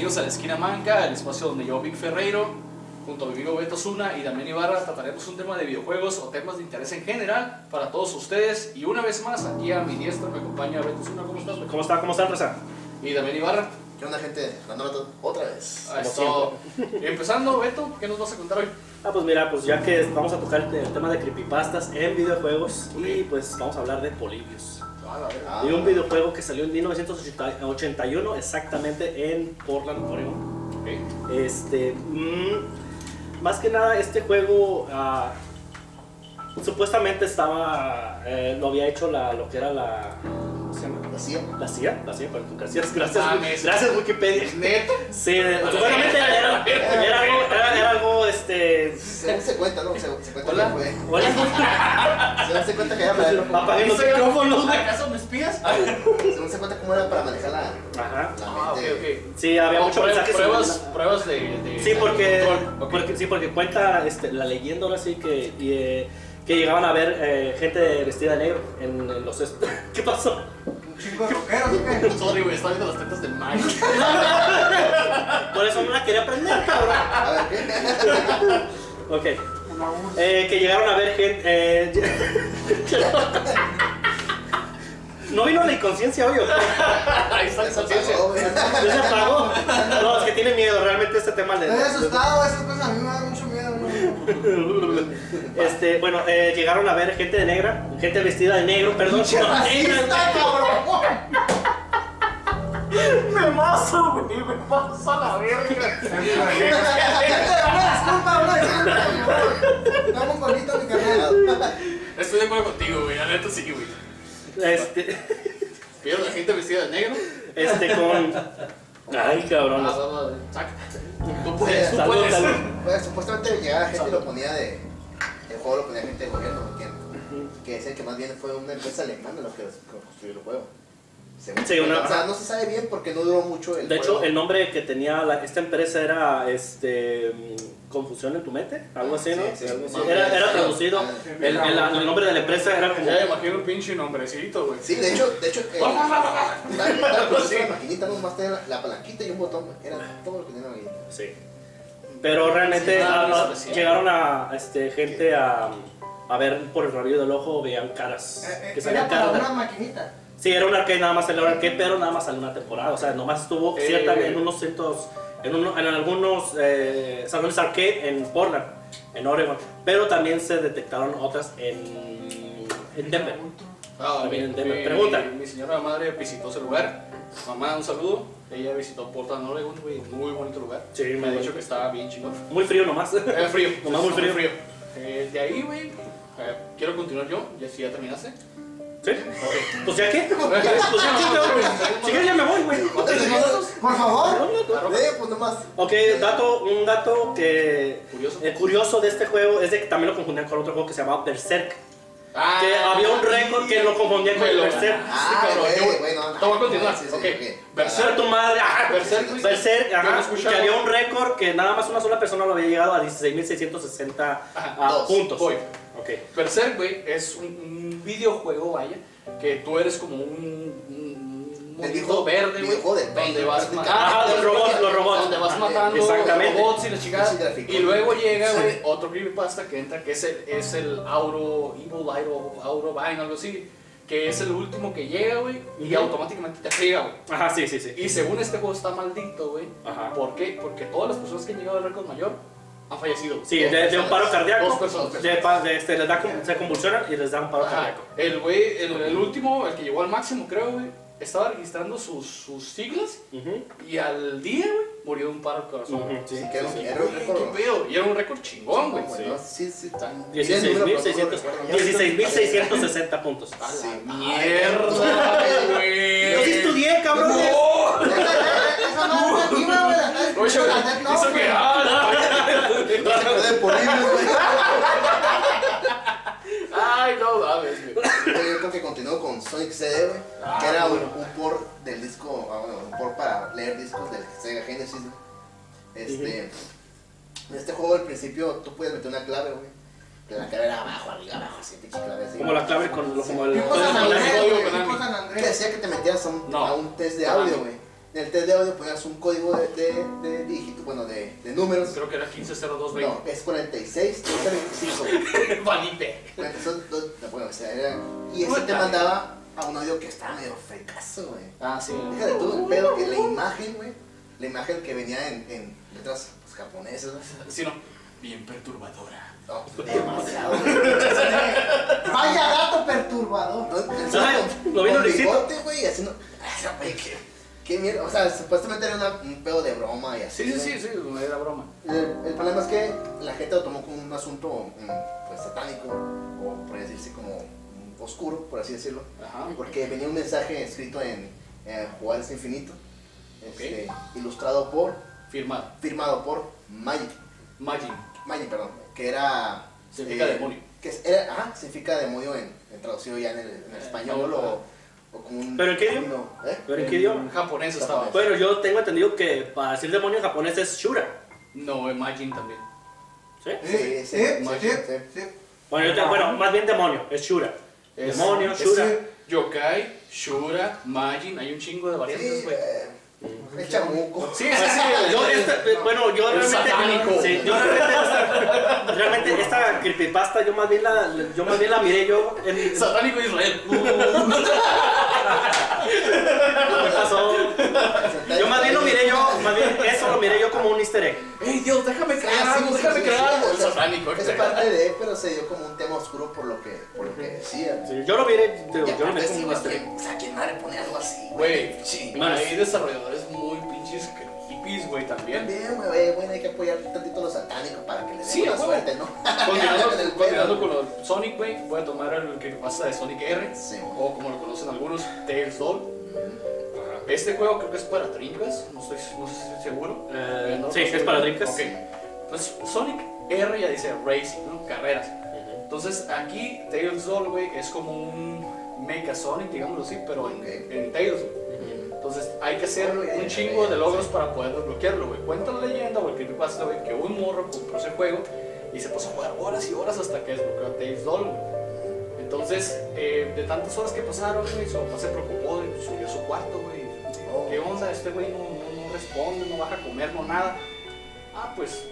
bienvenidos a la Esquina Manca, el espacio donde yo, Vic Ferreiro, junto a mi amigo Beto Zuna y Damián Ibarra, trataremos un tema de videojuegos o temas de interés en general para todos ustedes. Y una vez más, aquí a mi diestra me acompaña Beto Zuna. ¿Cómo estás, Beto? ¿Cómo está? ¿Cómo está, Rosa? Y Damián Ibarra. ¿Qué onda, gente? Otra vez. Ah, eso. Empezando, Beto, ¿qué nos vas a contar hoy? Ah, pues mira, pues ya que vamos a tocar el tema de creepypastas en videojuegos y pues vamos a hablar de Polybius. Ah, un videojuego que salió en 1981 exactamente en Portland, Oregon. Este, mm, más que nada este juego ah, supuestamente estaba, eh, lo había hecho la, lo que era la, CIA. La CIA, la CIA, gracias, gracias, Mames. gracias Wikipedia. ¿Neto? Sí, supuestamente era, era, era algo, era, era algo, este, Según se cuenta, ¿no? Se, se cuenta Hola. que fue. hola, Según se cuenta que era para. apagué los micrófonos. ¿Acaso me espías? Según se cuenta cómo era para manejar la, Ajá. la Ah, ok, ok. Sí, había No, muchos mensajes. Pruebas, pruebas de, de- Sí, porque, control. Ok. porque, sí, porque cuenta este, la leyenda ahora sí que, y, eh, que llegaban a ver eh, gente vestida de negro en, en los... ¿Qué pasó? Chingo de rockeros, ¿o qué? Sorry, güey, estaba viendo las tetas del Mike. Por eso no la quería aprender, cabrón. A ver, ¿qué? Ok. Eh, que llegaron a ver gente... eh, ¿No vino la inconsciencia hoy? Ahí está la güey. ¿Ya se apagó? No, es que tiene miedo, realmente este tema le... Estoy asustado, esas cosas a mí me dan mucho. Este, bueno, eh, llegaron a ver gente de negra, gente vestida de negro, perdón. ¡Racista, cabrón! Me mazo, güey, me mazo a la verga. Una disculpa, una disculpa, favor. Estamos bonitos, mi carnal. Estoy de acuerdo contigo, güey, la neta sí, güey. Este, Vieron la gente vestida de negro. este con... Ay, cabrón. Ah, va, va, saca. Salud, puedes. salud. Pues supuestamente llegaba gente y lo ponía de. El juego lo ponía gente del gobierno, ¿me entiendes? Que decían que más bien fue una empresa alemana lo que que construyó el juego. Según Sí, una- o sea, no se sabe bien porque no duró mucho el De hecho, juego. el nombre que tenía la- esta empresa era este Confusión en tu mente, algo así, ¿no? Sí, sí. Algo así. Era, era traducido. El, el- el nombre de la empresa era como. Ya me imagino un pinche nombrecito, güey. Sí, de hecho, de hecho, eh, como Sí. una maquinita, no más tenía la, la palanquita y un botón, era todo lo que tenía la maquinita. Sí. Pero realmente Sí, nada a- más a- llegaron a este, gente a, a ver por el rabillo del ojo, veían caras. Eh, que eh, salían caras. de- una maquinita. Sí, era un arcade, nada más un arcade, pero nada más salió una temporada. O sea, nomás estuvo Eh. cierta en unos cientos, en, uno- en algunos eh, salones arcade en Portland, en Oregon. Pero también se detectaron otras en, en Denver. Ah, También mi, en Denver. mi- Pregunta. Mi señora madre visitó ese lugar. Mamá, un saludo. Ella visitó Portland, Oregon, güey. Muy bonito lugar. Sí, me ha dicho que estaba bien chingón. Muy frío nomás. Eh, frío. Nomás muy frío. Eh, de ahí, güey, eh, quiero continuar yo. Ya si ya terminaste. ¿Sí? Ok. Pues ya qué. Pues ya qué, cabrón. Si quieres ya me voy, güey. Por favor. Claro. Eh, pues nomás. Ok, dato, un dato que Curioso. eh, curioso de este juego es de que también lo confundían con otro juego que se llamaba Berserk. Ah, Que había un récord que lo confundían con lo- Berserk. Ah, cabrón, yo- güey, no, Te voy a continuar. sí, sí, ok. ok. Berserk tu madre. Ah, Berserk. Berserk, ajá, que había un récord que nada más una sola persona lo había llegado a 16.660 Ajá, ah, dos, puntos. voy. Ok. Berserk, güey, es un, un videojuego, vaya, que tú eres como un, un Monito videojuego- verde, güey, donde vas matando, Ah, los robots, los robots. donde vas matando exactamente. robots y la chingada, Sí, y luego llega, Sí. güey, otro creepypasta que entra, que es el, es el Auro, Evil Auro, Auro Vine, algo así, que es el último que llega, güey, y Ujú. automáticamente te friega, güey. Ajá, sí, sí, sí. Y según este juego está maldito, güey, Ajá. ¿por qué? Porque todas las personas que han llegado al récord mayor han fallecido. Sí, de, de un paro Dos cardíaco. personas. De, de este, les da, se convulsionan y les da un paro Ajá. cardíaco. El güey, el, el último, el que llegó al máximo, creo, güey, estaba registrando sus, sus siglas y al día, güey, murió de un paro al corazón. Sí. Sí, que era un- Sí, era un güey, récord. qué pedo. Y era un récord chingón, güey. Sí, sí, tan. 16.600 16.660 puntos. A Sí. la mierda, güey. Yo sí estudié, cabrón. No. Eso que ah, No se puede Polybius, güey. Ay, no mames, güey. Creo que continuó con Sonic CD, güey. Ah, que era un, bueno. un port del disco, ah, bueno, un port para leer discos del Sega Genesis. Este. En este juego al principio tú puedes meter una clave, güey. Que la clave era abajo, arriba, abajo, así, pinche clave así. Como la clave con lo- como el. Tipo San Andrés, Que decía que te metías a un, No. a un test de audio, güey. En el test de audio ponías un código de, de, de dígito, bueno, de, de números. Creo que era 150220. No, es 46, 25. Valipe. Bueno, o sea, era- y ese te mandaba a un audio que estaba medio frecazo, güey. Ah, sí. Deja de todo el pedo que la imagen, güey. La imagen que venía en, en letras pues, japonesas. Sí, no. Bien perturbadora. No, demasiado. Vaya dato perturbador. No, lo vi en con Luisito. güey, haciendo. Ay, güey, qué, qué mierda. O sea, supuestamente era una- un pedo de broma y así. Sí, sí, sí, sí, era broma. El, el problema es que la gente lo tomó como un asunto mm, pues, satánico, o por decirse como oscuro, por así decirlo. Ajá. Porque venía un mensaje escrito en eh, Juárez Infinito, este, ilustrado por, Firmado. firmado por Magic, Majin. Magic, perdón, que era... Significa demonio. Que era, ajá, significa demonio en, en traducido ya en el, en el Eh, español no, o, o como un... ¿Pero en qué idioma? ¿eh? ¿Pero en qué idioma? En japonés estaba. Bueno, yo tengo entendido que para decir demonio en japonés es Shura. No, en Majin también. ¿Sí? Sí, sí, sí. Bueno, yo te- bueno, más bien demonio, es Shura. Es- demonio, es- Shura. Yokai, Shura, Majin, hay un chingo de variantes, güey. eh, el chamuco. Sí, sí, sí. Yo, este- bueno, yo El realmente. satánico. Sí, yo realmente esta, realmente esta creepypasta, yo más bien la, yo más bien la miré yo en. Satánico Israel. ¿Qué pasó? Yo más bien lo miré yo, más bien eso lo miré yo como un easter egg. Ey, Dios, déjame crear Ah, sí, algo, sí, déjame sí, crear sí, algo. Satánico. Es parte de, pero se dio como un tema oscuro por lo que, por lo que decía. Sí, yo lo miré, digo, Y yo lo miré como un easter egg. ¿quién- o sea, ¿quién madre pone algo así? Güey, sí. hay desarrolladores muy pinches hippies, güey, también. Bien, güey, bueno, hay que apoyar tantito lo satánico para que le den Sí, buena a suerte, ¿no? Continuando, En el continuando con lo Sonic, güey, voy a tomar el que pasa de Sonic R, Sí, o como lo conocen algunos, Tails Doll. Este juego creo que es para Dreamcast, no estoy, no estoy seguro. Eh, no sí, es para. Dreamcast. Ok. Pues Sonic R ya dice Racing, ¿no? Carreras. Entonces aquí Tails Doll, güey, es como un Mecha Sonic, digámoslo así, pero en, Ok. en Tails. Güey. Entonces hay que hacer un chingo de logros para poder desbloquearlo, güey. Cuenta la leyenda o el creepypasta, güey, que un morro compró ese juego y se puso a jugar horas y horas hasta que desbloqueó a Tails Doll, güey. Entonces, eh, de tantas horas que pasaron, güey, su papá se preocupó y subió a su cuarto, güey. ¿Qué onda? Este güey no, no, no responde, no baja a comer, no nada. Ah, pues,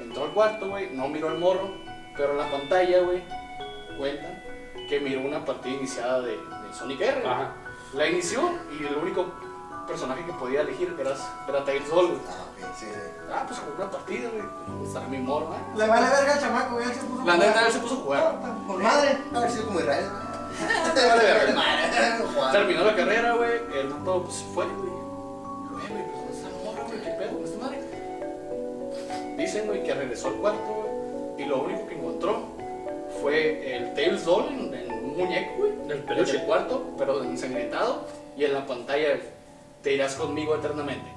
entró al cuarto, güey, no miró al morro, pero en la pantalla, güey, cuentan que miró una partida iniciada de, de Sonic R. güey. Ajá. La inició y el único personaje que podía elegir era, era Tails Doll, güey. Ah, ok, sí, sí. Ah, pues jugó una partida, güey. Estará mi morro, ¿eh? Le vale verga al chamaco, a La neta, él se puso a jugar. Con madre. Haber sido como Israel, Te vale verga. Juan. Terminó la carrera, güey. El vato pues, se fue, güey. Güey, güey, pues ¿dónde está el morro, güey? ¿Qué pedo con esta madre? Dicen, güey, que regresó al cuarto, güey. Y lo único que encontró fue el Tails Doll en, en un muñeco, güey. El En peluche. el cuarto, pero ensangrentado. Y en la pantalla, te irás conmigo eternamente.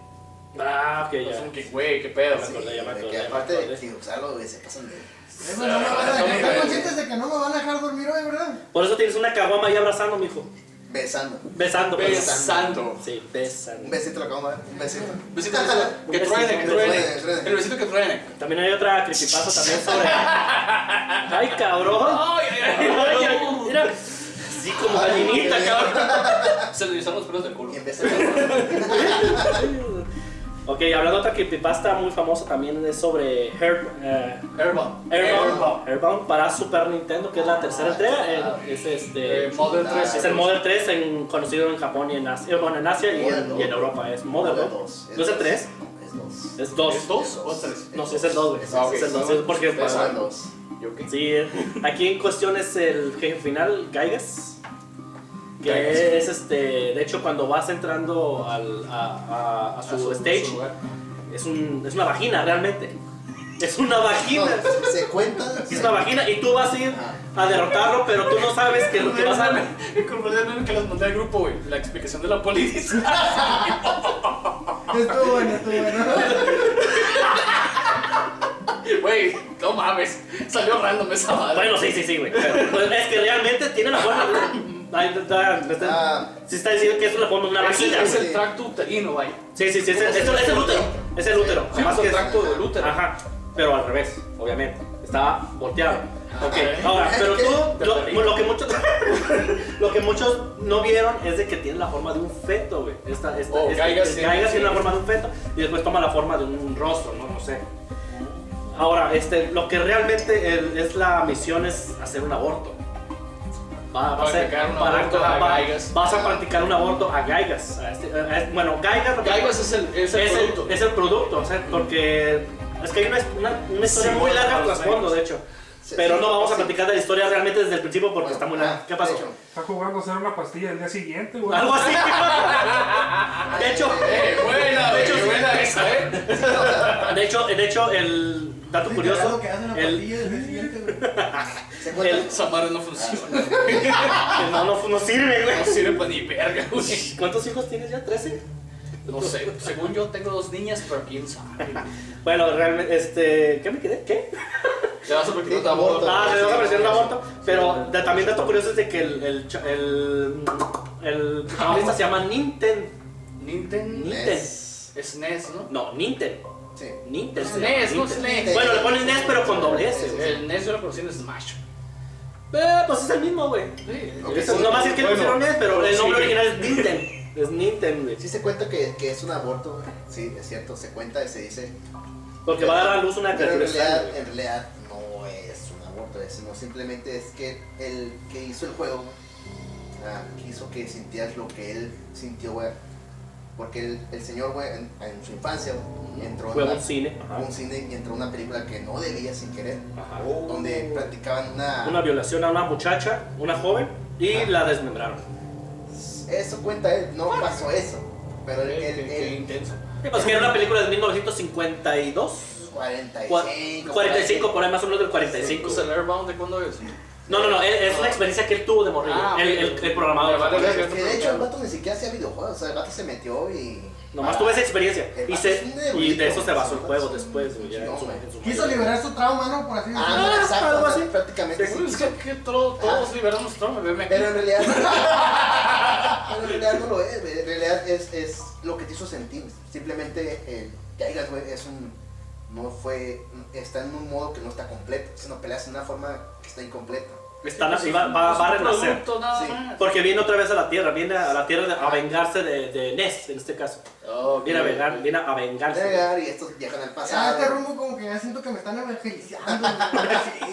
Ah, ok, Entonces, ya. que, güey, qué pedo. me acordé, ya me de acordé, que aparte de que usarlo, güey, se pasan de. Eh, pues, no me van a dejar- Están conscientes de que no me van a dejar dormir hoy, ¿verdad? Por eso tienes una caguama ahí abrazando, mijo. Besando. Besando, pues. Besando. Sí, Un besando. besito lo acabo de dar. Un besito. Besito, besito. Que besito, truene, que un truene. besito, truene. El besito que truene. También hay otra creepypasta también sobre. ¡Ay, cabrón! Ay, ay, ay, Ay, ay. ay, mira. Sí, como gallinita, cabrón. Se le los pelos del culo. Y empecé a Ok, hablando de otra creepypasta muy famosa también es sobre Herb, eh, Airbound. Airbound, Airbound para Super Nintendo, que es la tercera entrega. eh, es este. Eh, Model 3. Es el Model 3 en- conocido en Japón y en Asia, bueno, en Asia y en, y en Europa. Es Model, ¿no? 2. ¿No es el 3? Es 2. Es 2. ¿Es dos o es tres? No, sí, es el 2, güey. Ah, ok. Es el 2. Es porque. Es Es el el 2. ¿Yo qué? Sí, eh, aquí en cuestión es el jefe final, Gaigas. Que Gaigas. es este. De hecho, cuando vas entrando al, a, a- a su, stage, es, un, es una vagina realmente. Es una vagina. No, se cuenta. Es una vagina y tú vas a ir a derrotarlo, pero tú no sabes que lo que vas a. que las mandé al grupo, güey. La explicación de la policía. Estuvo bueno, estuvo bueno. Güey, no mames. Salió random esa madre. Bueno, sí, sí, sí, güey. pero, pues, es que realmente tiene la forma. Ahí está, está- Ah, sí está diciendo que es la forma de una es, el, vagina. es el tracto uterino, vaya. Sí, sí, sí, es, el- es el- es el útero. Es el útero. Sí, Más es que el tracto del útero. Ajá, pero al revés, obviamente. Estaba volteado. Ok, ahora, pero tú, lo, lo que muchos, lo que muchos no vieron es de que tiene la forma de un feto, güey. Esta, esta, Oh, este- Gaigas el tiene- Gaigas tiene la forma de un feto y después toma la forma de un rostro, ¿no? No sé. Ahora, este, lo que realmente el- es la misión es hacer un aborto. Va, va a ser- Practicar un para- aborto a va- Gaigas. Vas a practicar un aborto a Gaigas. a este- a bueno, Gaigas, Gaigas es el, es el es producto. el, es el producto, o sea, porque es que hay una, una, una historia Sí, muy larga al trasfondo, de hecho. Pero no vamos a platicar de la historia realmente desde el principio porque está muy larga. Ah, ¿Qué pasó? Está jugando a hacer una pastilla el día siguiente, güey. Algo así. De hecho, Eh, buena, De hecho, buena esa, ¿eh? de hecho, de hecho, el dato curioso, el, pastilla del día siguiente, güey. se cuenta. el- Esa madre no funciona. el no, no, no sirve, No güey. sirve para ni verga, güey. ¿Cuántos hijos tienes ya? ¿13? No sé, según yo tengo dos niñas, pero quién sabe. Bueno, realmente, este, ¿qué me quedé? ¿Qué? Te vas a practicar tu aborto. Ah, se sí, va a aparecer un aborto. Pero también dato curioso es de que el, el, cha- el, el protagonista se llama Ninten. Nintendo. NES. Es NES, ¿no? No, Ninten. Sí. Ninten. Es se llama, NES, no es Ninten. NES. Bueno, le ponen NES pero con doble S, güey. El NES yo lo conocí en Smash. Eh, pues es el mismo, güey. Sí, Ok, Eso, sí, nomás es que le bueno, pusieron NES, pero el nombre sí. original es Ninten. Es Ninten, güey. Sí se cuenta que, que es un aborto, güey. sí, es cierto, se cuenta y se dice. Porque va a dar a luz una Pero en criatura realidad, extraña, güey. en realidad sino simplemente es que el que hizo el juego ah, quiso que sintieras lo que él sintió, güey. Porque el, el señor, güey, en, en su infancia, entró Fue en a una- un cine. a un cine y entró a una película que no debía sin querer, Ajá. donde practicaban una... Una violación a una muchacha, una joven, y Ajá. la desmembraron. Eso cuenta él, no pasó eso. Pero él, Qué, él, qué- qué él- intenso. Pues que era una película de 1952. 45, 45, por ahí más o menos del 45. Pues el Airbound, ¿de cuándo es? No, no, no, es- es una experiencia que él tuvo de morrillo. Ah, el, el, el programador. Que, que de hecho el vato ni siquiera hacía videojuegos, o sea, el vato se metió y... Nomás Ah, tuve esa experiencia. Y, se, es y de eso se basó el juego después, güey, ya No, Quiso liberar su trauma, ¿no? Por así decirlo. Ah, no, exacto, algo así. prácticamente es que, que todo- todos liberamos trauma, bebé. Pero en realidad. pero en realidad no lo es, güey. En realidad es, es lo que te hizo sentir. Simplemente el Gaigas, güey, es un. No fue. Está en un modo que no está completo. Sino peleas en una forma que está incompleta. Está y va- va- va a renacer. producto nada Sí. más. Porque viene otra vez a la Tierra, viene a la Tierra de- a vengarse de, de Ness, en este caso. Oh, Viene a, vengar, viene a vengarse. Llegar y estos viajan al Ah, pasado. este rumbo como que ya siento que me están evangelizando. Sí.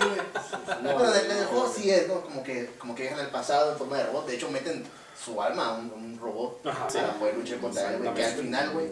No, pero en el juego sí es, ¿no? Como que, como que viajan al pasado en forma de robot. De hecho, meten su alma a un, a un robot Ajá, para poder luchar contra él, güey. Que al final, güey,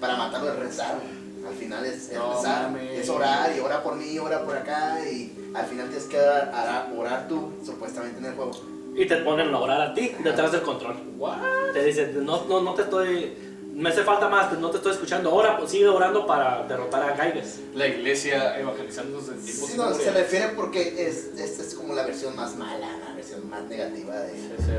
para matarlo es rezar, güey. Al final es, es No rezar, mames. es orar y ora por mí, ora por acá. Y al final tienes que orar, orar, orar tú, supuestamente en el juego. Y te ponen a orar a ti detrás del control. What? Te dicen, no, no, no te estoy. Me hace falta más, no te estoy escuchando. Ora, pues, sigue orando para derrotar a Gaigas. La iglesia en tiempos Sí, no, se refiere porque es, esta es como la versión más mala, la versión más negativa de,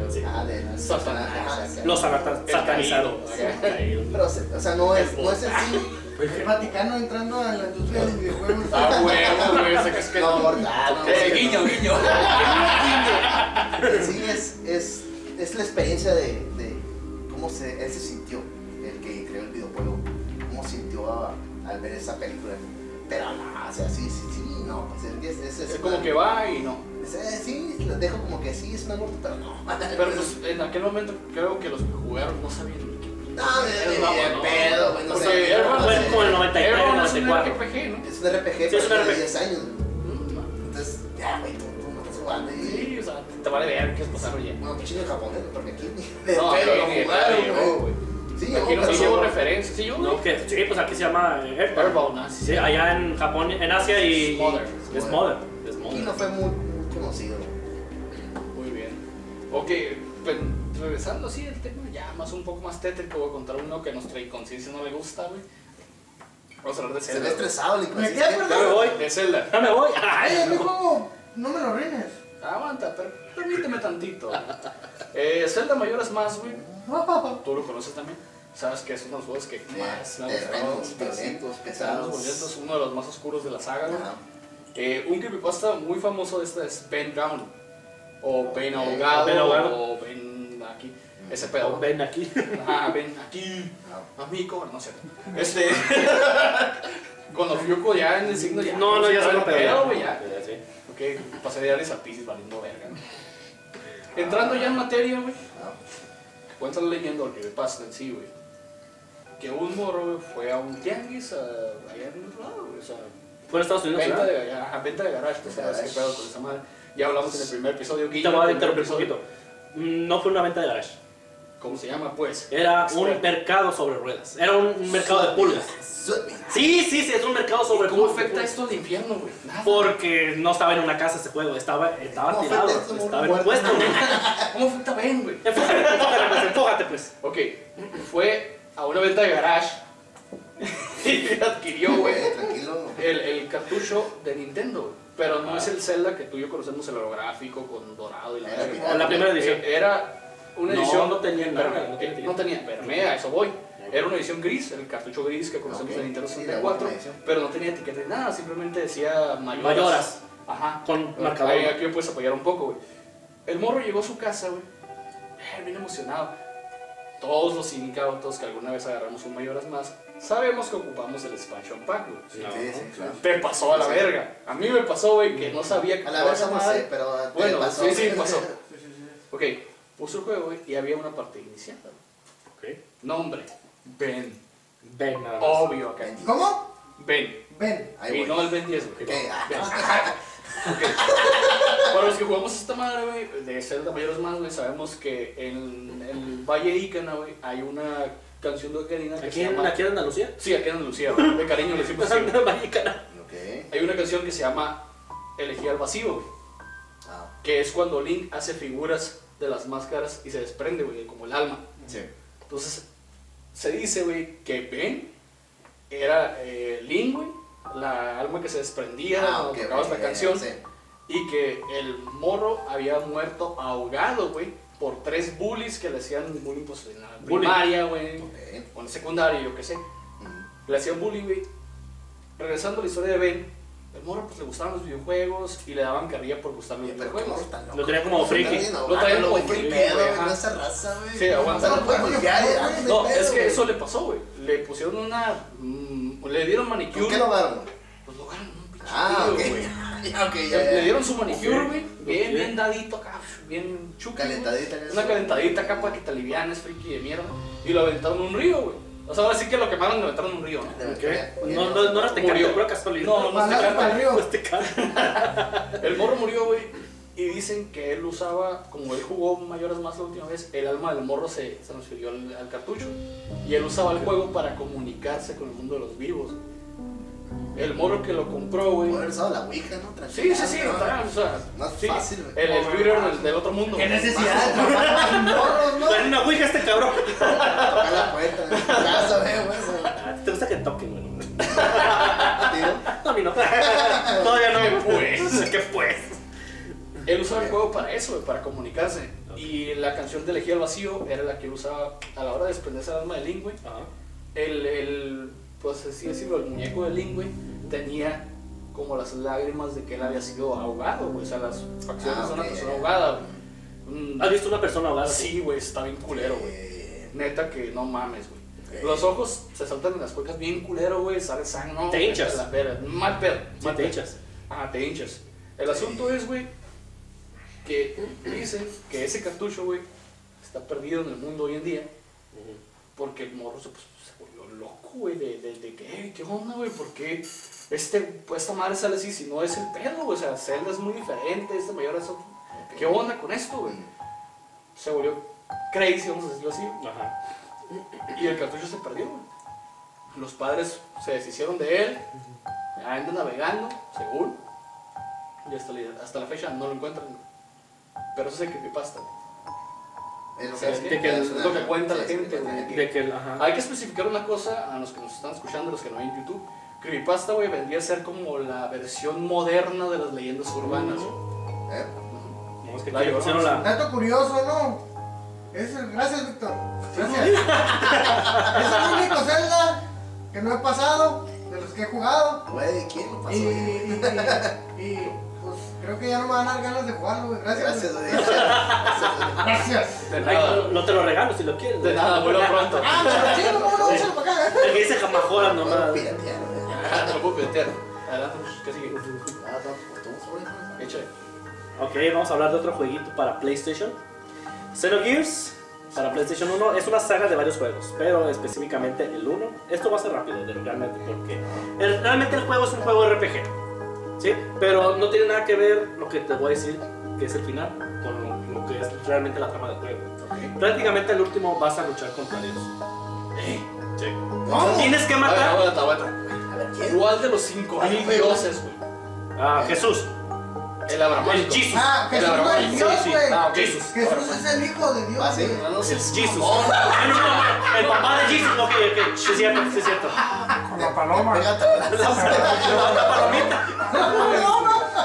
Sí. ah, Satanás. personaje, ajá, Los satanizados. Pero, o sea, no es, no es en sí. El Vaticano entrando a la industria de los videojuegos. Ah, huevo, güey, sé que es que No, no. no, Eh, guiño. Sí, es, es, es la experiencia de, de cómo se, él se sintió, el que creó el videojuego, cómo sintió a- al ver esa película. Pero no, o sea, sí, sí, sí, no, pues es, es, es, Es como que va y no. es- eh, sí, lo dejo como que sí, es una gorda, pero no. Pero pues en aquel momento creo que los que jugaron no sabían No, Vamos, de no. pedo, güey, no Porque sé. Airbound no como el 93, Airbound es un 94. RPG, ¿no? Es un RPG, Sí, es pero un de RPG. 10 años. Entonces, ya, güey, tú, no estás jugando y... Sí, o sea, te vale ver qué es pasar oye. Bueno, pinche en japonés, porque aquí ni de No, pedo lo jugaron. Sí, Aquí no llevo no- referencia. Sí, yo, No, que, sí, pues aquí se llama Airbound. Ah, sí. Allá en Japón, en Asia y. Smother. y- Es Mother. Es Aquí Mother. no fue muy, conocido. Muy bien. Ok, pues, regresando así el tema más un poco más tétrico, voy a contar uno que a nuestra inconsciencia no le gusta, güey. Vamos a hablar de Se ve Zelda. estresado el Me inconsciente. quedé Ya me voy. De Zelda. Ya me voy. Ay, juego, no me lo arruines. Aguanta, pero permíteme tantito. Eh, Zelda Mayoras Más, güey. Tú lo conoces también. Sabes que es uno de los juegos que más me ha gustado. Terrenos violentos, Pesados, pesados. violentos, uno de los más oscuros de la saga, güey. Ajá. Eh, un creepypasta muy famoso de esta es Ben Drowned. O Ben Ok. ahogado. Ahogado. O. Ese pedo. Ven aquí. Ah, Ben aquí. Amigo, no sé. Este. Cuando Fyuko ya en el signo ya. No, no, ya se lo pedo, güey, ya. Sí. Ok, pasé de Ares a Pisces valiendo verga. ¿no? Entrando ya en materia, güey, cuenta la leyenda o el creepypasta en sí, güey. Que un morro fue a un tianguis a, allá en otro lado, güey. O sea, Fue a Estados Unidos, venta de, ajá, venta de garage, tú sabes qué pedo con esa madre. Ya hablamos en el primer episodio. Te voy a interrumpir un poquito. Mm, No fue una venta de garage. ¿Cómo se llama, pues? Era un Experto. mercado sobre ruedas. Era un, un mercado de pulgas. Sí, sí, sí, es un mercado sobre ¿Cómo pulgas. afecta esto al infierno, güey? Nada. Porque no estaba en una casa ese juego, estaba, estaba ¿Cómo tirado, afecta esto, estaba en muerto? puesto. ¿Cómo afecta a Ben, güey? enfócate, enfócate, pues, enfócate, pues. Ok, fue a una venta de garage y adquirió, güey, Güey, tranquilo. el, el cartucho de Nintendo, güey. Pero no es el Zelda que tú y yo conocemos, el holográfico con dorado y la Era verga. pirata. La primera edición. Eh, Era una No, edición. no tenía no tenía. eh, no tenía, espérame, a eso voy. Era una edición gris, el cartucho gris que conocemos Ok, de Nintendo sí, la 64, última edición. pero no tenía etiqueta ni nada, simplemente decía mayoras. Mayoras. Ajá. Con Ahí, marcador. aquí me puedes apoyar un poco, güey. El morro llegó a su casa, güey. eh, bien emocionado. Todos los incautos que alguna vez agarramos un mayoras más, sabemos que ocupamos el expansion pack, güey. No. Sí, sí, claro. Te pasó a la Sí. verga. A mí me pasó, güey, que no sabía que A la verga no sé, pero Bueno, pasó. sí, sí, pasó. Ok, puso el juego, y había una parte iniciada. Ok. Nombre, Ben. Ven nada más. Obvio acá. ¿Cómo? Ben. Ven. Ahí Y voy. no el Ben 10, güey. Ah. Ben. Para los que jugamos esta madre, güey, de Zelda Mayores más, güey, sabemos que en el Valle Ícana, güey, hay una canción de Ocarina que ¿Aquí se en, llama... aquí en Andalucía? Sí, aquí en Andalucía, güey. De cariño le decimos así. güey. Mexicana. Ok. Hay una canción que se llama Elegía al vacío, güey. Ah, Que es cuando Link hace figuras de las máscaras y se desprende, güey, como el alma. sí. Entonces, se dice, güey, que Ben era eh, güey, la alma que se desprendía Ah, cuando ok, tocabas ok, la canción. sí. Y que el morro había muerto ahogado, güey, por tres bullies que le hacían bullying pues, en la Bullying. primaria, güey, o en secundaria, yo qué sé. Mm. Le hacían bullying, güey. Regresando a la historia de Ben, el morro pues le gustaban los videojuegos y le daban carrilla por gustarle los videojuegos. Lo tenía como friki. No, Lo traían como friki, esa raza, güey. Sí, aguanta. No, es que eso le pasó, güey. Le pusieron una. mm, le dieron ¿Con manicure. qué lo agarran? Pues lo un pinche Ah, güey. Ya, Le, ya, le ya. dieron su manicure, güey. Bien, bien dadito acá, bien güey. Calentadita. Una calentadita acá para que te alivianes, friki de mierda. Y lo aventaron en un río, güey. O sea, ahora sí que lo quemaron y lo aventaron en un río, ¿no? Verdad, No, no, no era. Tecate, pura casualidad. No, no, no. Mandaste Tecate. para el río. No es Tecate. El morro murió, güey. Y dicen que él usaba, como él jugó mayores más la última vez, el alma del morro se se transfirió al, al cartucho. Y él usaba el juego para comunicarse con el mundo de los vivos. El morro que lo compró, güey. Puede haber usado la Ouija, ¿no? Sí, sí, sí, ¿no? está, o sea, No es sí, fácil, güey. El, Twitter del, del otro mundo. ¿Qué necesidad morros, no? Dale una ouija a este cabrón. Tocar la puerta casa, güey, ¿Te gusta que toquen, güey? No, a mí no. Todavía no. ¿Qué pues? ¿Qué pues? Él usaba el juego para eso, güey, para comunicarse. Y la canción de Elegía al Vacío era la que él usaba a la hora de desprenderse el alma de Link, güey. El, el, pues así decirlo, el muñeco de Link, güey, tenía como las lágrimas de que él había sido ahogado, güey. O sea, las facciones Ah, de una ok. persona ahogada, güey. Mm, ¿Has visto una persona ahogada? Sí, güey, está bien culero, güey. Eh, Neta que no mames, güey. Los ojos se saltan en las cuencas bien culero, güey, sale sangre, no. Te hinchas. la. Mal pedo. Sí, mal te pedo. hinchas. Ah, te hinchas. El asunto es, güey, que dicen que ese cartucho, güey, está perdido en el mundo hoy en día porque el morro se, pues, volvió loco, güey, de, de, de que, "Ey, ¿qué onda, güey? ¿Por qué este, pues, esta madre sale así si no es el pedo, güey? O sea, Zelda es muy diferente, este mayor es otro. ¿Qué onda con esto, güey? Se volvió crazy, vamos a decirlo así, Ajá. y el cartucho se perdió, güey. Los padres se deshicieron de él, anda navegando, según, y hasta, la- hasta la fecha no lo encuentran. Pero eso es el creepypasta, güey. Es lo que, es lo que cuenta la gente. De que, ajá. Hay que especificar una cosa a los que nos están escuchando, los que no ven en YouTube. Creepypasta, güey, vendría a ser como la versión moderna de las leyendas urbanas. güey. ¿Eh? No, es que La la. Dato curioso, ¿no? Es el- gracias, Víctor. Gracias. es el único Zelda que no he pasado, de los que he jugado. Güey, ¿quién lo pasó? Y, güey? y, y, creo que ya no me van a dar ganas de jugarlo, güey. Gracias. Gracias, güey. güey. Gracias. De nada, no, no te lo regalo si lo quieres. de nada, muy pronto. Ah, pero chido, no, no, échalo para acá. El que dice nomás. piratear, güey. Ah, no puedo meter. Adelante, ¿qué sigue? Ah, no, pues. Échale. Ok, vamos a hablar de otro jueguito para PlayStation. Xenogears para PlayStation 1 es una saga de varios juegos, pero específicamente el 1. Esto va a ser rápido, realmente, porque el- realmente el juego es un juego RPG. ¿Sí? Pero no tiene nada que ver lo que te voy a decir, que es el final, con lo, lo que es realmente la trama del juego. Prácticamente el último vas a luchar contra Dios. Sí. ¿Cómo? Tienes que A ver, matar aguanta, aguanta. A ver, ¿quién? ¿Cuál de los cinco mil dioses, güey? a Jesús. El Abramático. El Jesus. Ah, El Jesús no es Abramático. Dios, sí. Ah. Jesus. Jesús es el hijo de Dios. Ah, sí. No, no, Jesus. Ah, no, no, el papá de Jesus. Ok, ok, sí es cierto, es cierto. Con la paloma. La palomita.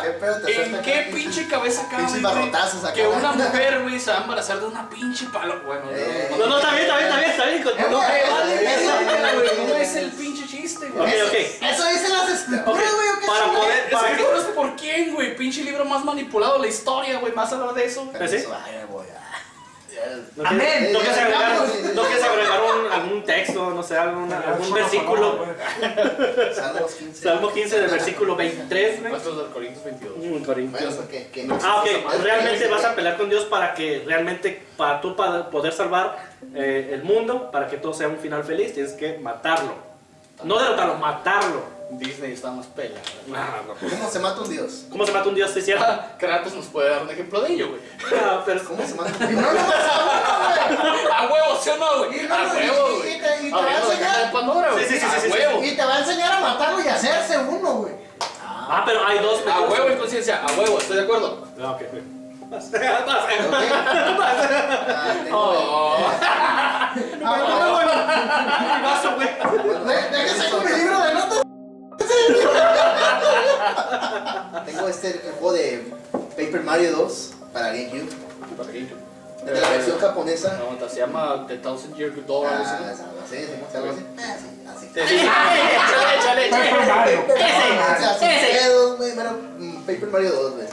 ¿Qué pedo te ¿En qué pinche cabeza cabe, que una mujer, güey, se va a embarazar de una pinche palo? Bueno, Eh. No, no, está bien, está bien, está bien, está bien. Eh, no, no es el pinche güey. ok. Eso dicen las escrituras, güey. ¿o qué para poder- para que por quién, güey. Pinche libro más manipulado de la historia, güey. Más hablar de eso. ¿Sí? eso, ay, me voy a- ¿No Amén. quieres, no quieres agregar, no quieres agregar un- algún texto, no sé, algún, algún versículo? paloma, güey. Salmos 15. Salmo 15 del versículo 23, güey. Pastos de Corintios 22. Mm. Ah, ok. Realmente vas a pelear con Dios para que realmente, para tú para poder salvar eh, el mundo, para que todo sea un final feliz, tienes que matarlo. No derrotarlo, matarlo. Disney está más pela. Ah, no. ¿Cómo se mata un dios? ¿Cómo se mata un Dios? ¿Sí es cierto? Ah, Kratos nos puede dar un ejemplo de ello, güey. Ah, pero ¿Cómo se mata un Y no dios? lo vas a ver, A huevo, ¿sí o no, güey? Y no, A huevo, y- güey. y te- y te va a enseñar. Pandora, güey. Sí, sí, sí, sí, A huevo. güey. Y te va a enseñar a matarlo y a hacerse uno, güey. Ah, pero hay dos A huevo en conciencia, a huevo, estoy de acuerdo. Ah, ok, ok. Vas. ¿Ok? Ah, Ah, vaso, güey. Déjese con mi libro de notas. Tengo este el juego de Paper Mario 2 para GameCube. Para GameCube. De la versión japonesa. No, se llama The Thousand Year Door. Ah, así, ¿sí? ¿Algo así? Ah, sí, así. Sí, sí, sí. Échale, échale, Paper échale. Mario. O sea, sin pedos, güey, mero, mm, Paper Mario 2, güey.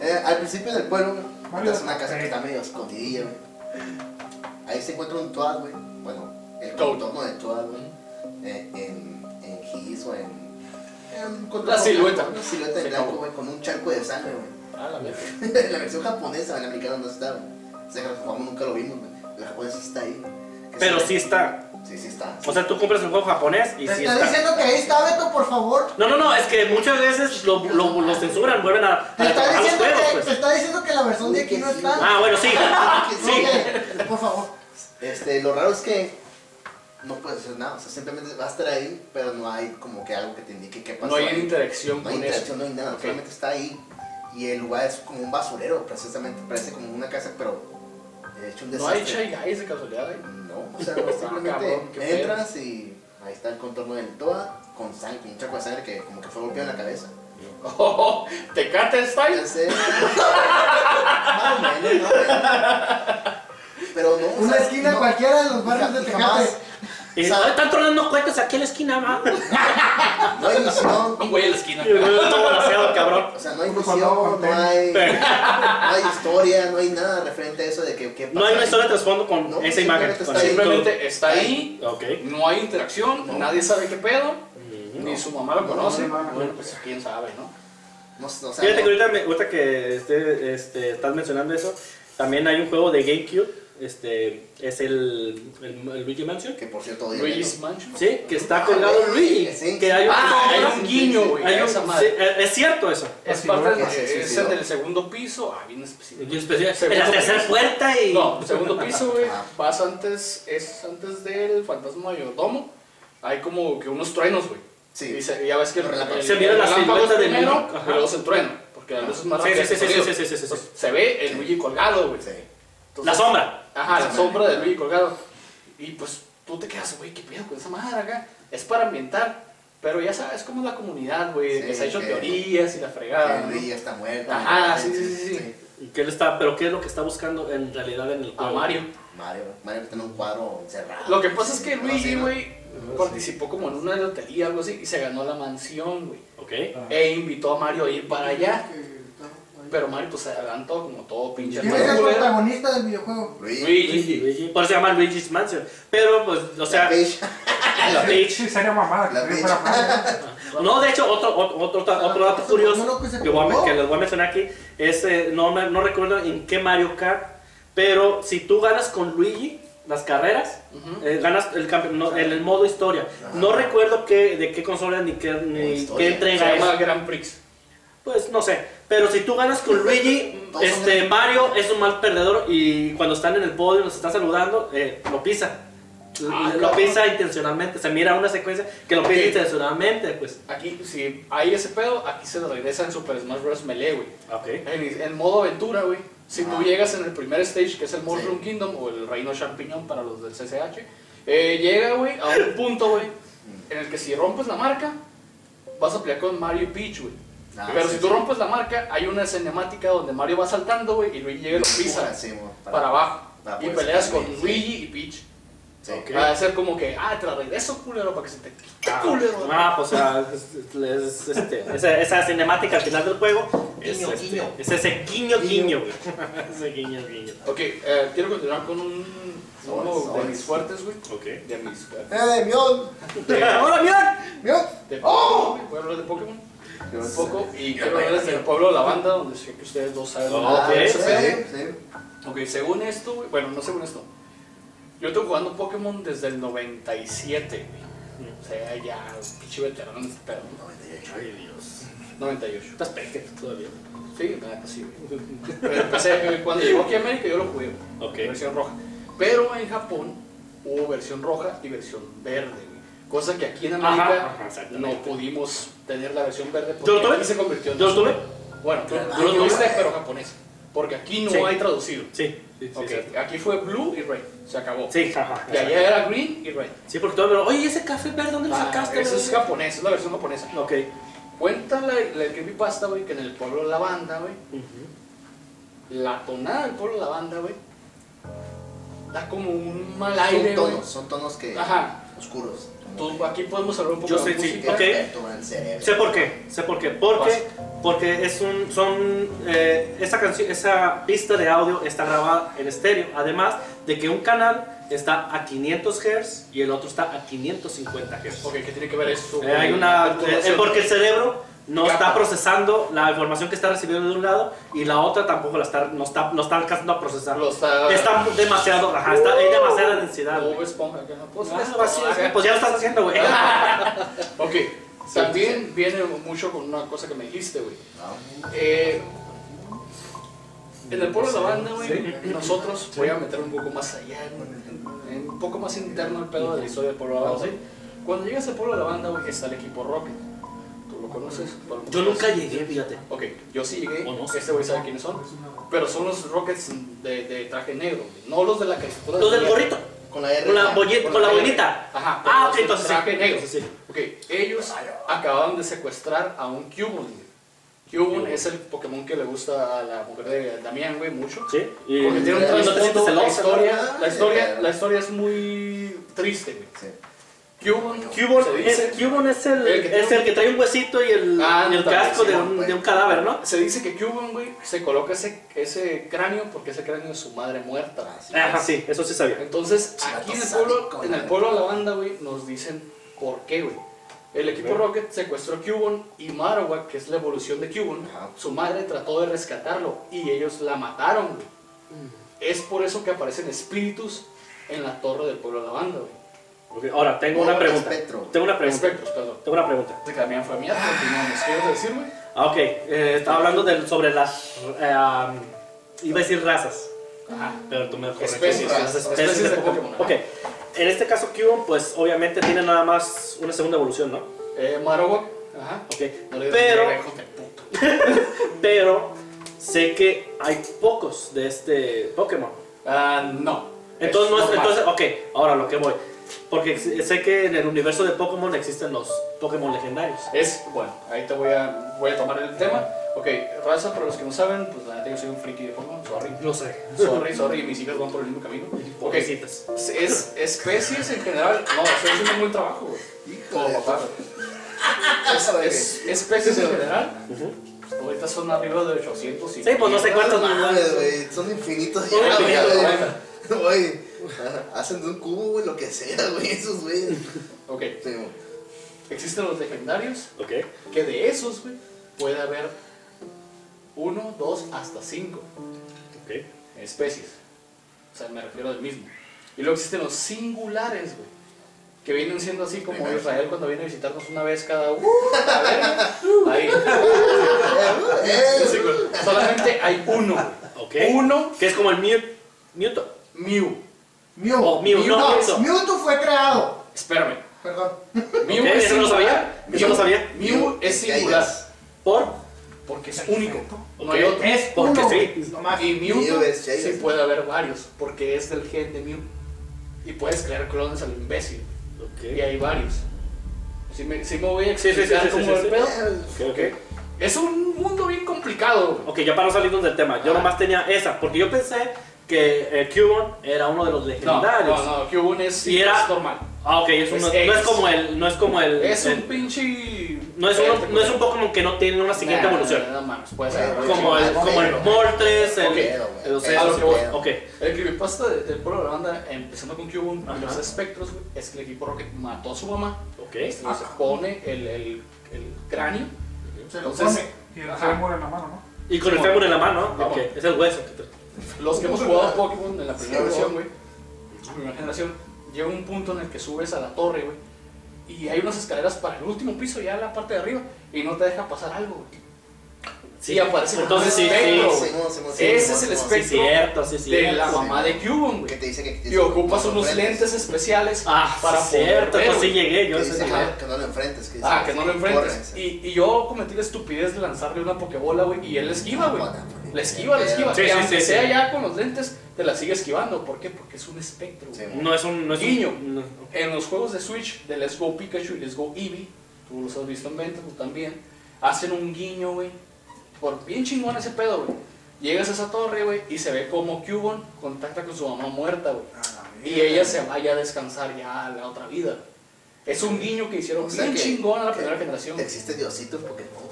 Eh, al principio del pueblo, es una casa que ok. está medio escondidilla, güey. Ahí se encuentra un Toad, güey. Bueno, el contorno de Toad, güey. Eh, en, en gis o en... en La silueta. Una silueta de blanco, güey, con un charco de sangre, güey. Ah, la la versión japonesa, en la americana no está, güey. O sea, que los jugamos nunca lo vimos, güey. La japonesa sí está ahí, Pero sí está. Sí, sí está. O sea, tú compras el juego japonés y Te sí está está. diciendo que ahí está Beto, por favor. No, no, no, es que muchas veces lo, lo, lo censuran, vuelven a, a Te está, los juegos, que, pues. te está diciendo que la versión de aquí no está. Ah, bueno, sí. Sí. Por favor. Este, lo raro es que no puedes hacer nada, o sea, simplemente va a estar ahí, pero no hay como que algo que te indique qué pasó. No hay ahí. interacción No hay con interacción, eso. no hay nada, Ok. solamente está ahí. Y el lugar es como un basurero, precisamente, parece como una casa, pero hecho un No hay desastre. Shy Guys de casualidad, ¿eh? No, o sea, no, simplemente cabrón, qué pedo. entras y ahí está el contorno del Toa con sangre, con un charco de sangre que como que fue golpeado en la cabeza. Oh, ¿Tecate Ya style? sé. Más o menos, más o menos. Pero no, Una esquina no, cualquiera de los barrios de y Tecate. jamás- Y no, están tronando cuentas aquí en la esquina, va. No hay misión, Un güey en la esquina. Todo balanceado, cabrón. o sea, no hay color, no hay, no hay historia, no hay nada referente a eso de que, No hay una historia de trasfondo con No, esa imagen. simplemente con está ahí. Simplemente está no hay interacción, No. nadie sabe qué pedo, ni su mamá lo No, conoce. no, no, no. Bueno, pues quién sabe, ¿no? No, sé, o sea, Fíjate que ahorita, me- ahorita que este, este, estás mencionando eso, también hay un juego de GameCube. Este es el, el, el Luigi Mansion. que por cierto, odio Luigi's Mansion. Sí, que está colgado Ah, Luigi. sí. Que hay un, Ah, hay un guiño, sí, güey. hay a un- sí, es cierto eso. Es parte del, se es en el segundo piso. Ah, bien específico. En la tercera puerta y. No, segundo piso, güey. Vas antes, es antes del fantasma mayordomo. Hay como que unos truenos, güey. Sí. Y se- ya ves que el, el- Se mira la de primero, y luego es el trueno. Porque la luz es más Sí, rápida. sí, sí, sí, sí, sí, sí, sí. Entonces, Se ve el Luigi colgado, güey. Sí. La sombra. Ajá, la sombra del Luigi colgado. Y pues tú te quedas, güey, ¿qué pedo con esa madre acá? Es para ambientar. Pero ya sabes cómo es la comunidad, güey, que se ha hecho que- teorías y la Que fregada. ¿no? Luigi está muerto. Ajá, sí, sí, sí, sí. ¿Y qué le está, pero qué es lo que está buscando en realidad en el A? Mario. Mario, Mario tiene un cuadro encerrado. Lo que pasa es que No Luigi, güey, participó como en una lotería o algo así y se ganó la mansión, güey. Ok. E invitó a Mario a ir para allá. Pero Mario pues se adelantó como todo pinche ¿Quién es el culero. protagonista del videojuego? Luigi. Luigi. Luigi. Por eso se llama Luigi's Mansion. Pero, pues, o sea, Peach. La Peach. Sí, sería mamada La Peach. No, de hecho, otro, otro, otro, otro dato curioso que se voy a- que les voy a mencionar aquí es, eh, no, me- no recuerdo en qué Mario Kart, pero si tú ganas con Luigi las carreras, Ujú. eh, ganas el, no, en el modo historia. No recuerdo qué, de qué consola ni qué, ni qué Se entrega llama es. Grand Prix. Pues no sé, pero si tú ganas con Luigi, este Mario es un mal perdedor y cuando están en el podio, nos están saludando, eh, lo pisa. Ah, lo cabrón. pisa intencionalmente, se mira una secuencia que lo pisa Ok. intencionalmente, pues. Aquí, si hay ese pedo, aquí se lo regresa en Super Smash Bros. Melee, güey. Ok. En, en modo aventura, güey. Si tú Ah. llegas en el primer stage, que es el Mushroom Kingdom o el Reino Champiñón para los del CCH, eh, llega, güey, a un punto, güey, en el que si rompes la marca, vas a pelear con Mario y Peach, güey. Ah, Pero sí, si tú sí. rompes la marca, hay una cinemática donde Mario va saltando, güey, y Luigi llega y lo pisa Sí, mo, para abajo. para Y peleas con sí. Luigi y Peach. Sí. Ok. Va a ser como que, ah, te la regreso, culero, para que se te quite, Ah, culero. Ah, pues o sea, es- es- es, este, esa, esa cinemática al final del juego es, Guiño, este, guiño. es ese guiño Guiño. guiño, güey. ese guiño guiño. Ok, eh, quiero continuar con un, uno de mis fuertes, güey. Ok. De mis... ¡Eh! De, ¡Hola, mira! ¡Mión! de ¡Oh! A hablar de Pokémon un poco y quiero hablarles del pueblo de la banda, donde sé que ustedes dos saben. Oh, nada ok, de sí, sí. Ok, según esto, güey, bueno, no según esto. Yo estoy jugando Pokémon desde el 97, güey. O sea, ya, pinche veterano este pedo. ¿no? 98. Ay, Dios. 98. Estás pequeño todavía. Sí, nada, sí, güey. Pero Empecé, cuando llegó aquí a América yo lo jugué. Ok. Versión roja. Pero en Japón hubo versión roja y versión verde. Cosa que aquí en América Ajá, ajá, exactamente. no pudimos tener la versión verde ¿Yo lo porque tuve? aquí se convirtió en ¿Yo lo tuve? Bueno, tú, lo tuviste, pero japonés. Porque aquí no Sí. hay traducido. Sí, sí, sí. Ok, sí. aquí fue blue y red. Se acabó. Sí, ajá. Y allá era green y red. Sí, porque todo el mundo, oye, ese café verde, ¿dónde lo Ah, sacaste? eso es güey?" japonés, es la versión japonesa. Ok. Cuenta la, la creepypasta, güey, que en el pueblo de la banda, güey, la tonada del pueblo de la banda, güey, da como un mal Son aire, tonos, son tonos que. Ajá. oscuros. Tú- aquí podemos hablar un poco Yo de sé, sí, música. ok. El cerebro. Sé por qué, sé por qué. Porque, porque es un, son, eh, esa, canción, esa pista de audio está grabada en estéreo. Además de que un canal está a 500 Hz y el otro está a 550 Hz. Ok, ¿qué tiene que ver eso? Eh, hay una, eh, porque el cerebro no Capa. está procesando la información que está recibiendo de un lado y la otra tampoco la está, no está, no está alcanzando a procesar. Lo está... Está demasiado, ajá, está, hay demasiada densidad. güey. Bob Esponja. Pues, Ah, esto, así es, acá. pues ya lo estás haciendo, güey. Ok, también viene mucho con una cosa que me dijiste, güey. No. Eh, en el pueblo de la banda, güey, nosotros, voy a meter un poco más allá, un poco más interno el pedo de la historia del pueblo de la banda. Cuando llegas al pueblo de la banda, güey, está el equipo Rocket. Yo nunca llegué, fíjate. Ok, yo sí llegué, ¿O no? este güey sabe quiénes son, pero son los Rockets de, de traje negro, no los de la caricatura. Lo del de- gorrito, Con la R. con la, ya. bolle- Con con la la boinita. Ajá, Ah, los ok, entonces sí. traje negro. Entonces sí. Ok, ellos acababan de secuestrar a un Cubone. güey. Cubone es el Pokémon que le gusta a la mujer de Damián, güey, mucho. Sí, y, Porque tiene un no trasfondo, la historia, la historia, la historia es muy triste, güey. Sí. Cubone se es, el, El es el un- que trae un huesito y el, Ah, y el también, casco de un, güey. de un cadáver, ¿no? se dice que Cubone, güey, se coloca ese, ese cráneo porque ese cráneo es su madre muerta. Así Ajá, es. sí, eso sí sabía. Entonces, aquí en el pueblo, en el pueblo de la banda, güey, nos dicen por qué, güey. El equipo. Rocket secuestró a Cubone y Marowak, que es la evolución de Cubone, Ajá. su madre trató de rescatarlo y ellos la mataron, güey. Es por eso que aparecen espíritus en la torre del pueblo de la banda, güey. Ok, Ahora, tengo Oh, una pregunta. espectro. Tengo una pregunta. Espectros, perdón. Tengo una pregunta. De que Damián fue mía, continuamos. ¿Qué ibas a decir, güey? Ah, ok, eh, estaba hablando del- sobre las. eh, um, iba a decir razas, Ajá. pero tú me. Especies, Las especies especies de de Pokémon. Pokémon, Ok, en este caso, Cubone, pues obviamente tiene nada más una segunda evolución, ¿no? Eh, Marowak, ajá. Ok, No le pero. de. Pero sé que hay pocos de este Pokémon. Ah, no. Entonces, no es, entonces, ok, ahora lo que voy. Porque sé que en el universo de Pokémon existen los Pokémon legendarios. Es, bueno, ahí te voy a, voy a tomar el tema. Ok, raza, para los que no saben, pues la neta yo soy un friki de Pokémon, sorry. No sé. Sorry, sorry, mis hijas van por el mismo camino. Ok, es especies en general, no, estoy haciendo un buen trabajo, güey. Hijo Como papá. Es, es especies en general, ahorita son arriba de 800 y... Sí, pues no sé cuántos Son infinitos. Son infinitos, güey. Güey. Hacen de un cubo, güey, lo que sea, güey, esos güeyes. Ok, Sí, güey. existen los legendarios, Ok. que de esos, güey, puede haber uno, dos, hasta cinco Ok. especies. O sea, me refiero al mismo. Y luego existen los singulares, güey. Que vienen siendo así como Israel cuando viene a visitarnos una vez cada uno. a ver, ahí. Eh, güey. Solamente hay uno. Ok. Uno, Que es como el Mew. Mewtwo. Mew. Mew. Oh, Mew, no, no, Mewtwo. Mewtwo fue creado. Espérame. Perdón. Mew Ok, es eso no lo sabía. Eso no sabía. Mew es singular. ¿Por? Porque es único. No hay otro. Es Porque uno. sí. Nomás. Y Mewtwo Mew sí puede haber varios, porque es del gen de Mew. Y puedes crear clones al imbécil. Y Ok. hay varios. Si me, sí me voy a Sí, sí, sí, explicar sí, cómo sí, el sí. pedo. Ok, ok. Es un mundo bien complicado. Ok, ya para no salirnos del tema, yo Ah. nomás tenía esa, porque yo pensé que el Cubone era uno de los No, legendarios. no, no, Cubone es, Y era- es normal. Ah, ok, es Es uno- no es como el, no es como el, Es un el- pinche. no es uno- no es un Pokémon que no tiene una siguiente Nah, evolución, No, mames, puede ser. Bueno, como el, como el Moltres, el, Ok, el El creepypasta de- del pueblo de la banda, empezando con Cubone y los espectros, güey, es que el equipo Rocket mató a su mamá. ok, Y se pone el, el, el cráneo. Se lo pone. Y el fémur en la mano, ¿no? y con el fémur en la mano, ¿no? ok, es el hueso. que te- Los que hemos jugado Pokémon en la primera Sí, versión, güey. la primera generación, llega un punto en el que subes a la torre, güey, y hay unas escaleras para el último piso, ya la parte de arriba, y no te deja pasar algo, güey. Sí, y aparece entonces sí, espectro, sí, Ese es el espectro cierto, sí, de cierto. la sí. mamá de Cubone, Que güey. te dice que Y ocupas unos lentes especiales Ah, para sí, poder cierto, ver, pues sí llegué yo. Dice día. que, no lo enfrentes. Que Ah, que no lo enfrentes. Y, y yo cometí la estupidez de lanzarle una pokebola, güey, y él esquiva, güey. Bueno, La esquiva, la esquiva. Sí, y sí, aunque sí, sea sí. ya con los lentes, te la sigue esquivando. ¿Por qué? Porque es un espectro. No es un, no es un- Guiño. no- En los juegos de Switch de Let's Go Pikachu y Let's Go Eevee, tú los has visto en venta, tú también, hacen un guiño, güey. Por bien chingón ese pedo, güey. Llegas a esa torre, güey, y se ve como Cubone contacta con su mamá muerta, güey. Y ella se vaya a descansar ya a la otra vida. Es un guiño que hicieron O sea bien que- chingón a la que primera generación. Existe Diosito en Pokémon.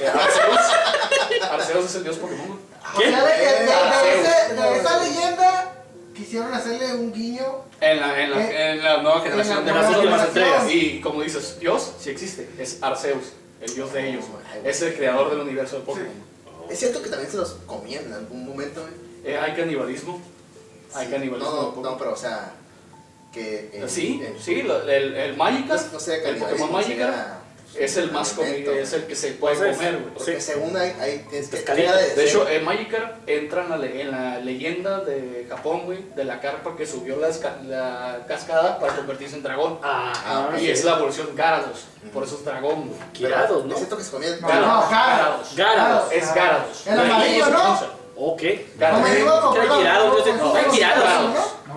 Eh, Arceus, Arceus es el dios Pokémon. güey. O sea, de, que- de- de Arceus. ese- de esa leyenda quisieron hacerle un guiño. En la, en la, en la nueva generación En de la las últimas entregas. Y como dices, Dios sí existe, es Arceus, el dios de ellos. Ay. Es el creador del universo de Pokémon. Es cierto que también se los comían en algún momento, güey. Eh, hay canibalismo. Hay canibalismo. No, no, pero o sea. Que. sí, sí, el, el Magikarp, No, no sé, el Pokémon Magikarp, sea, es el más comido, es el que se puede Entonces, comer, güey. Porque Sí. según hay, hay tienes que Pescadito. cada De hecho, el Magikarp entra en la, le- en la leyenda de Japón, güey, de la carpa que subió la, la cascada para convertirse en dragón. Ah, Ah, Y es la evolución Gyarados, por eso es dragón, güey. Gyarados, ¿no? Es cierto que se comían. No, no, Gyarados. Gyarados. Es Gyarados. El amarillo, ¿no? Ok. No me digo como Era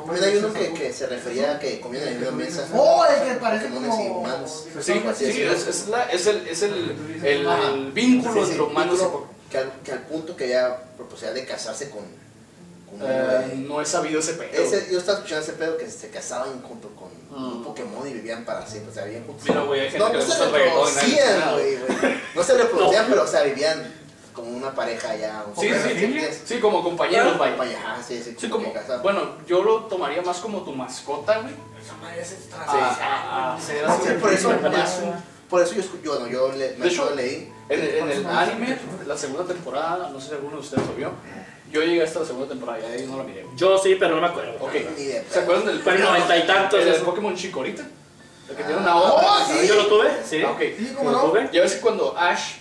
Como- hay uno que, que se refería a que comían en la misma mesa. Oh, el que parece Pokémones y como. humanos. Sí, sí, es. es, la- es el, es el, el, el vínculo entre humanos y vínculo Pokémon. que al, que al punto que ya proposición de casarse con, con Eh, no he sabido ese pedo. Ese- yo estaba escuchando ese pedo que se casaban junto con un Mm. Pokémon y vivían para siempre, o sea, vivían juntos. Mira, güey, hay gente no, que no se reproducían, güey. No se reproducían, pero, o sea, vivían como una pareja ya. Un Sí, poco sí, diferentes. sí, sí, como compañeros, vaya. Ajá, sí, sí, Sí, como bueno, yo lo tomaría más como tu mascota, güey. Esa madre es Ah, sí, por eso, más por eso yo, yo, no, yo le, me De hecho, leí. En, el- en el anime, la segunda temporada, no sé si alguno de ustedes lo vio, yo llegué hasta la segunda temporada y de ahí no la miré. Yo sí, pero no me acuerdo. Ok, ¿se acuerdan del noventa y tantos, el. Pokémon Chikorita? El que tiene Ah. una hoja. Oh, sí. Yo lo tuve, sí. Ah, ok. Sí, como ¿Lo no. tuve? Ya ves que cuando Ash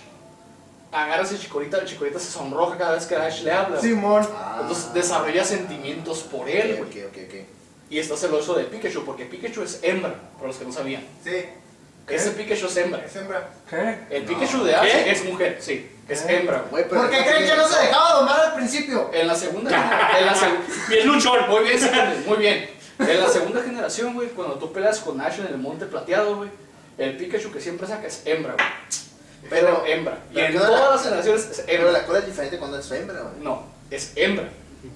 agarra ese Chikorita, el Chikorita se sonroja cada vez que Ash le habla. Simón. Ah, Entonces desarrolla sentimientos por él, ok, güey. ok, ok, ok. Y está celoso de Pikachu, porque Pikachu es hembra, para los que no sabían. Sí, Ese Pikachu es hembra. es hembra. ¿Qué? El No. Pikachu de Ash ¿Qué? es mujer, sí. Es hembra, güey. ¿Por qué creen que no se dejaba domar al principio? En la segunda, en la segunda, Bien luchón. Muy bien, muy bien. En la segunda generación, güey, cuando tú peleas con Ash en el monte plateado, güey, el Pikachu que siempre saca es hembra, güey. Pero hembra. Y pero en no la- todas las generaciones es Pero la cola es diferente cuando es hembra, güey. No, es hembra.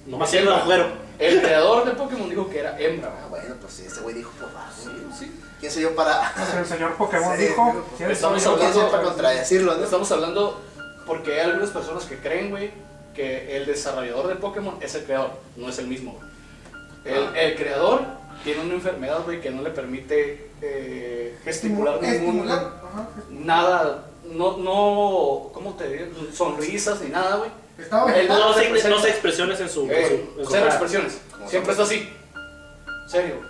Nomás siendo güero. El creador de Pokémon dijo que era hembra, Ah, bueno, pues sí, ese güey dijo, pues va, Sí, sí. ¿Quién soy yo para, Pues el señor Pokémon Sí, dijo. digo, ¿quién estamos soy yo? quién soy para hablando- contradecirlo, no? Estamos hablando porque hay algunas personas que creen, güey, que el desarrollador de Pokémon es el creador, no es el mismo, güey. El, el creador tiene una enfermedad, güey, que no le permite eh, gesticular ningún... Estimular. Ajá. Nada, no, no, ¿cómo te digo? Sonrisas ni nada, güey. Vegetal. No, no se no sé expresiones en su. en Eh, su- en su cero expresiones. Siempre está así. Serio, güey.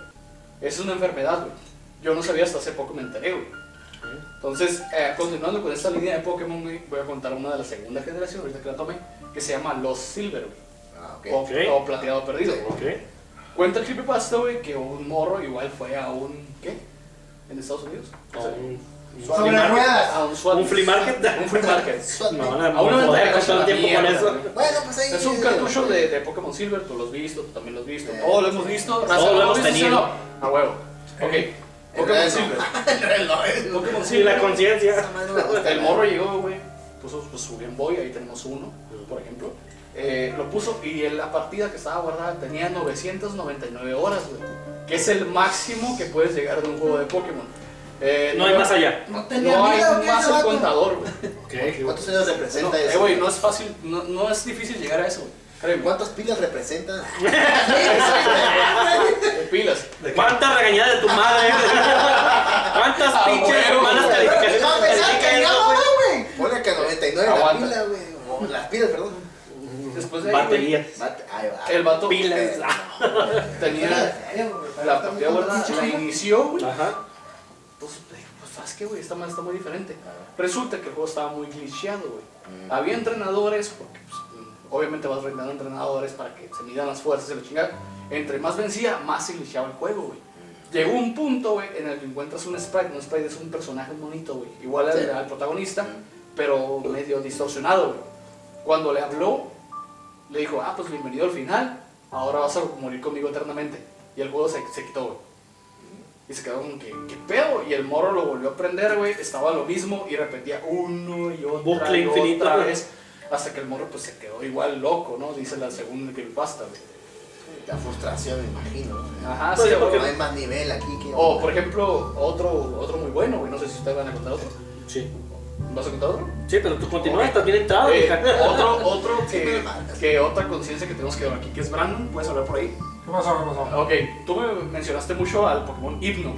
Es una enfermedad, güey. Yo no sabía hasta hace poco me enteré, güey. Entonces, eh, continuando con esta línea de Pokémon, güey, voy a contar una de la segunda generación, ahorita que la tomé, que se llama Los Silver, güey. Ah, ok. O, Ok. o Plateado Perdido. Sí. Cuenta el creepypasta, güey, que un morro igual fue a un. ¿Qué? ¿En Estados Unidos? O un- un Sobre market. ruedas. A un SWAT. ¿Un flea market? Un flea market. No, van a A una joder venta con todo el tiempo con eso. Bueno, pues ahí. Es un cartucho de, de Pokémon Silver, tú lo has visto, tú también lo has visto, Eh, todos lo hemos visto. todos Raza, lo ¿lo hemos tenido. no? A huevo. Ok, Pokémon El Silver. Pokémon Y Silver. la conciencia. No. El morro llegó, güey, puso pues, su Game Boy, ahí tenemos uno, por ejemplo. Eh, lo puso y en la partida que estaba guardada tenía 999 horas, güey. Que es el máximo que puedes llegar en un juego de Pokémon. Eh, No hay más allá. No tenía No hay vida, ¿o qué, más el contador, güey. ¿Cuántos años No, representa eh, eso? güey, no es fácil, no, no es difícil llegar a eso, güey. ¿Cuántas pilas representa? De pilas. ¿Cuántas regañadas de tu madre? ¿Cuántas Ah, pinches güey. calificaciones No, pensaba que no, güey? Ponle que a 99 la pila, güey. O las pilas, perdón. Después de ahí, Baterías. Bate- Ahí va. el vato Pilas. eh, tenía la partida guardada, la inició, güey. Ajá. Pues, eh, pues sabes que, güey, esta madre está muy diferente. Resulta que el juego estaba muy glitcheado, güey. Mm. Había entrenadores, porque pues, mm, obviamente vas rentando entrenadores para que se midan las fuerzas y la chingada. Entre más vencía, más se glitcheaba el juego, güey. Llegó un punto, güey, en el que encuentras un sprite. Un sprite es un personaje bonito, güey. Igual al, Sí. al protagonista, Mm. pero medio distorsionado, güey. Cuando le habló, le dijo, ah, pues bienvenido al final. Ahora vas a morir conmigo eternamente. Y el juego se, se quitó, güey. Y se quedó como que, ¿qué pedo? Y el morro lo volvió a prender, güey. Estaba lo mismo y repetía uno y otra Bucle y infinito. otra vez. Hasta que el morro pues se quedó igual loco, ¿no? Dice la segunda que pasta, güey. La frustración, me imagino. ¿no? Ajá, Pues sí, sí, porque- No hay más nivel aquí que. O, por ejemplo, otro, otro muy bueno, güey. No sé si ustedes van a contar otro. Sí. ¿Vas a contar otro? Sí, pero tú continúas, Ok. estás bien entrado, Eh, otro, otro que, otra conciencia que tenemos que ver aquí, que es Brandon. ¿Puedes hablar por ahí? ¿Qué pasó? ¿Qué pasó? Ok, tú me mencionaste mucho al Pokémon Hypno.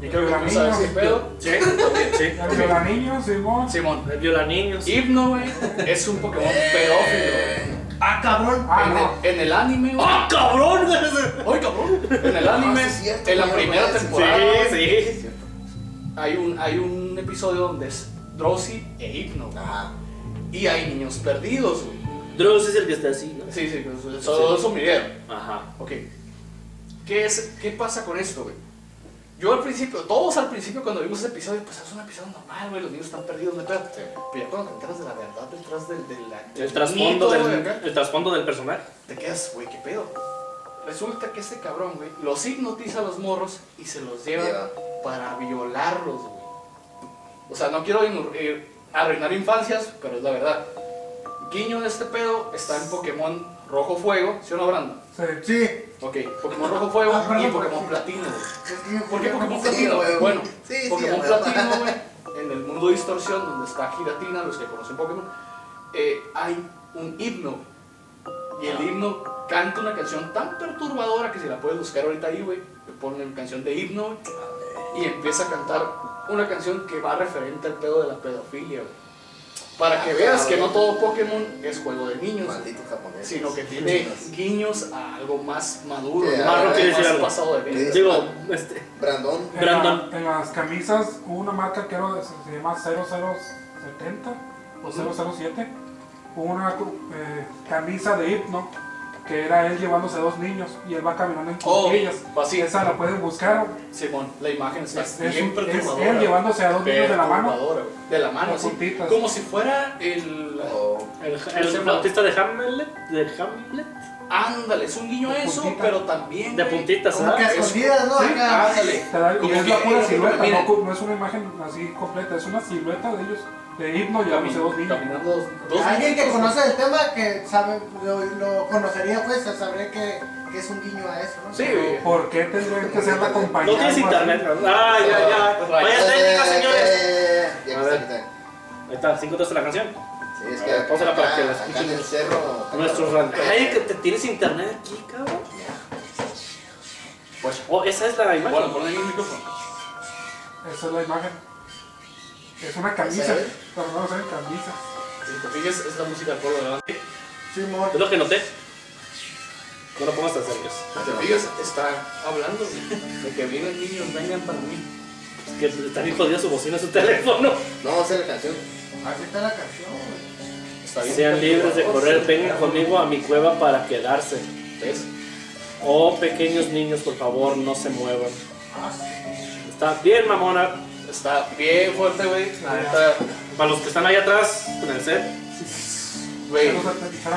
Y creo que tú sabes qué pedo. Sí, también, sí. El viola niño, Simón. Simón, El viola niños. Hypno, güey, es un Pokémon pedófilo, güey. Ah, cabrón. Ah, En, no. el, en el anime. ¡Ah, cabrón! ¡Ay, cabrón! En el anime, Ah, sí, cierto, en la primera temporada, Sí, sí. hay, un, hay un episodio donde es Drowsy e Hypno. Ajá. Y hay niños perdidos, güey. Dross es el que está así, ¿no? Sí, sí, pues, eso es un video. Ajá. Ok. ¿Qué, es, ¿Qué pasa con esto, güey? Yo al principio, todos al principio cuando vimos ese episodio, pues es un episodio normal, güey, los niños están perdidos, no. Pero ya cuando te enteras de la verdad detrás del, del, del El trasfondo del, acá, el trasfondo del personaje. te quedas, güey, ¿qué pedo? Resulta que este cabrón, güey, los hipnotiza a los morros y se los lleva Lleva. para violarlos, güey. O sea, no quiero eh, arruinar infancias, pero es la verdad. Guiño de este pedo está en Pokémon Rojo Fuego, ¿sí o no, Brandon? Sí. Sí. Ok, Pokémon Rojo Fuego Ah, y Pokémon. Platino, güey. ¿Por qué Pokémon Platino? güey. Bueno, Sí, sí, Pokémon. Platino, güey, en el mundo de distorsión, donde está Giratina, los que conocen Pokémon, eh, hay un himno. Y el himno canta una canción tan perturbadora que si la puedes buscar ahorita ahí, güey, te ponen canción de himno, güey, y empieza a cantar una canción que va referente al pedo de la pedofilia, güey. Para que Ah, veas que no todo Pokémon es juego de niños, sino que tiene guiños a algo más maduro, Sí, más, ah, más quiere decir algo. pasado de vida. Sí. Digo, este. Brandon. En, Brandon. la- en las camisas hubo una marca que era- se llama 0070 o 007. Hubo una eh, camisa de hipno que era él llevándose a dos niños y él va caminando en Oh, cuclillas. así. Esa la pueden buscar. Simón, la imagen está Es, bien un- es perturbadora. él llevándose a dos niños de la mano. De la mano, sí. Como si fuera el. O El, ¿Cómo se el flautista de Hamlet. De Hamlet. Ándale, es un guiño a De eso, puntita. pero también. De puntitas, Como que ¿ah? es- escondidas, ¿no? Sí. Ándale. Te da- y Como es que, la pura eh, silueta, miren, no, no es una imagen así completa, es una silueta de ellos, de hipno llevándose dos niños. Caminando dos Alguien que conoce el tema, que sabe, lo, lo conocería, pues, sabría que, que es un guiño a eso, ¿no? Sí, güey. ¿Por qué tendría que ser la compañía? No tienes internet. Ah, ya, ya. Pues, Vaya técnica, señores. Eh, Ya está. Ahí está, 5 de la canción. Sí, es que ver, para que la acá escuchen en el cerro. Nuestros Ay, que te tienes internet aquí, cabrón. Pues, Oh, esa es la imagen. bueno, pon ahí el micrófono. Esa es la imagen. Es una camisa, pero no se ve camisa. Si te fijas, es la música del pueblo de Levante. Simón. Es lo que noté. No lo pongas tan serios. Si te fijas, está hablando güey, de que vienen niños, vengan para mí. Es que está bien jodida su bocina, su teléfono. No, esa es la canción. Aquí está la canción. Sean libres de correr, vengan conmigo a mi cueva para quedarse. ¿Ves? Oh, pequeños niños, por favor, no se muevan. Ah. Está bien, mamona. Está bien fuerte, güey. Para los que están ahí atrás, en el set. güey.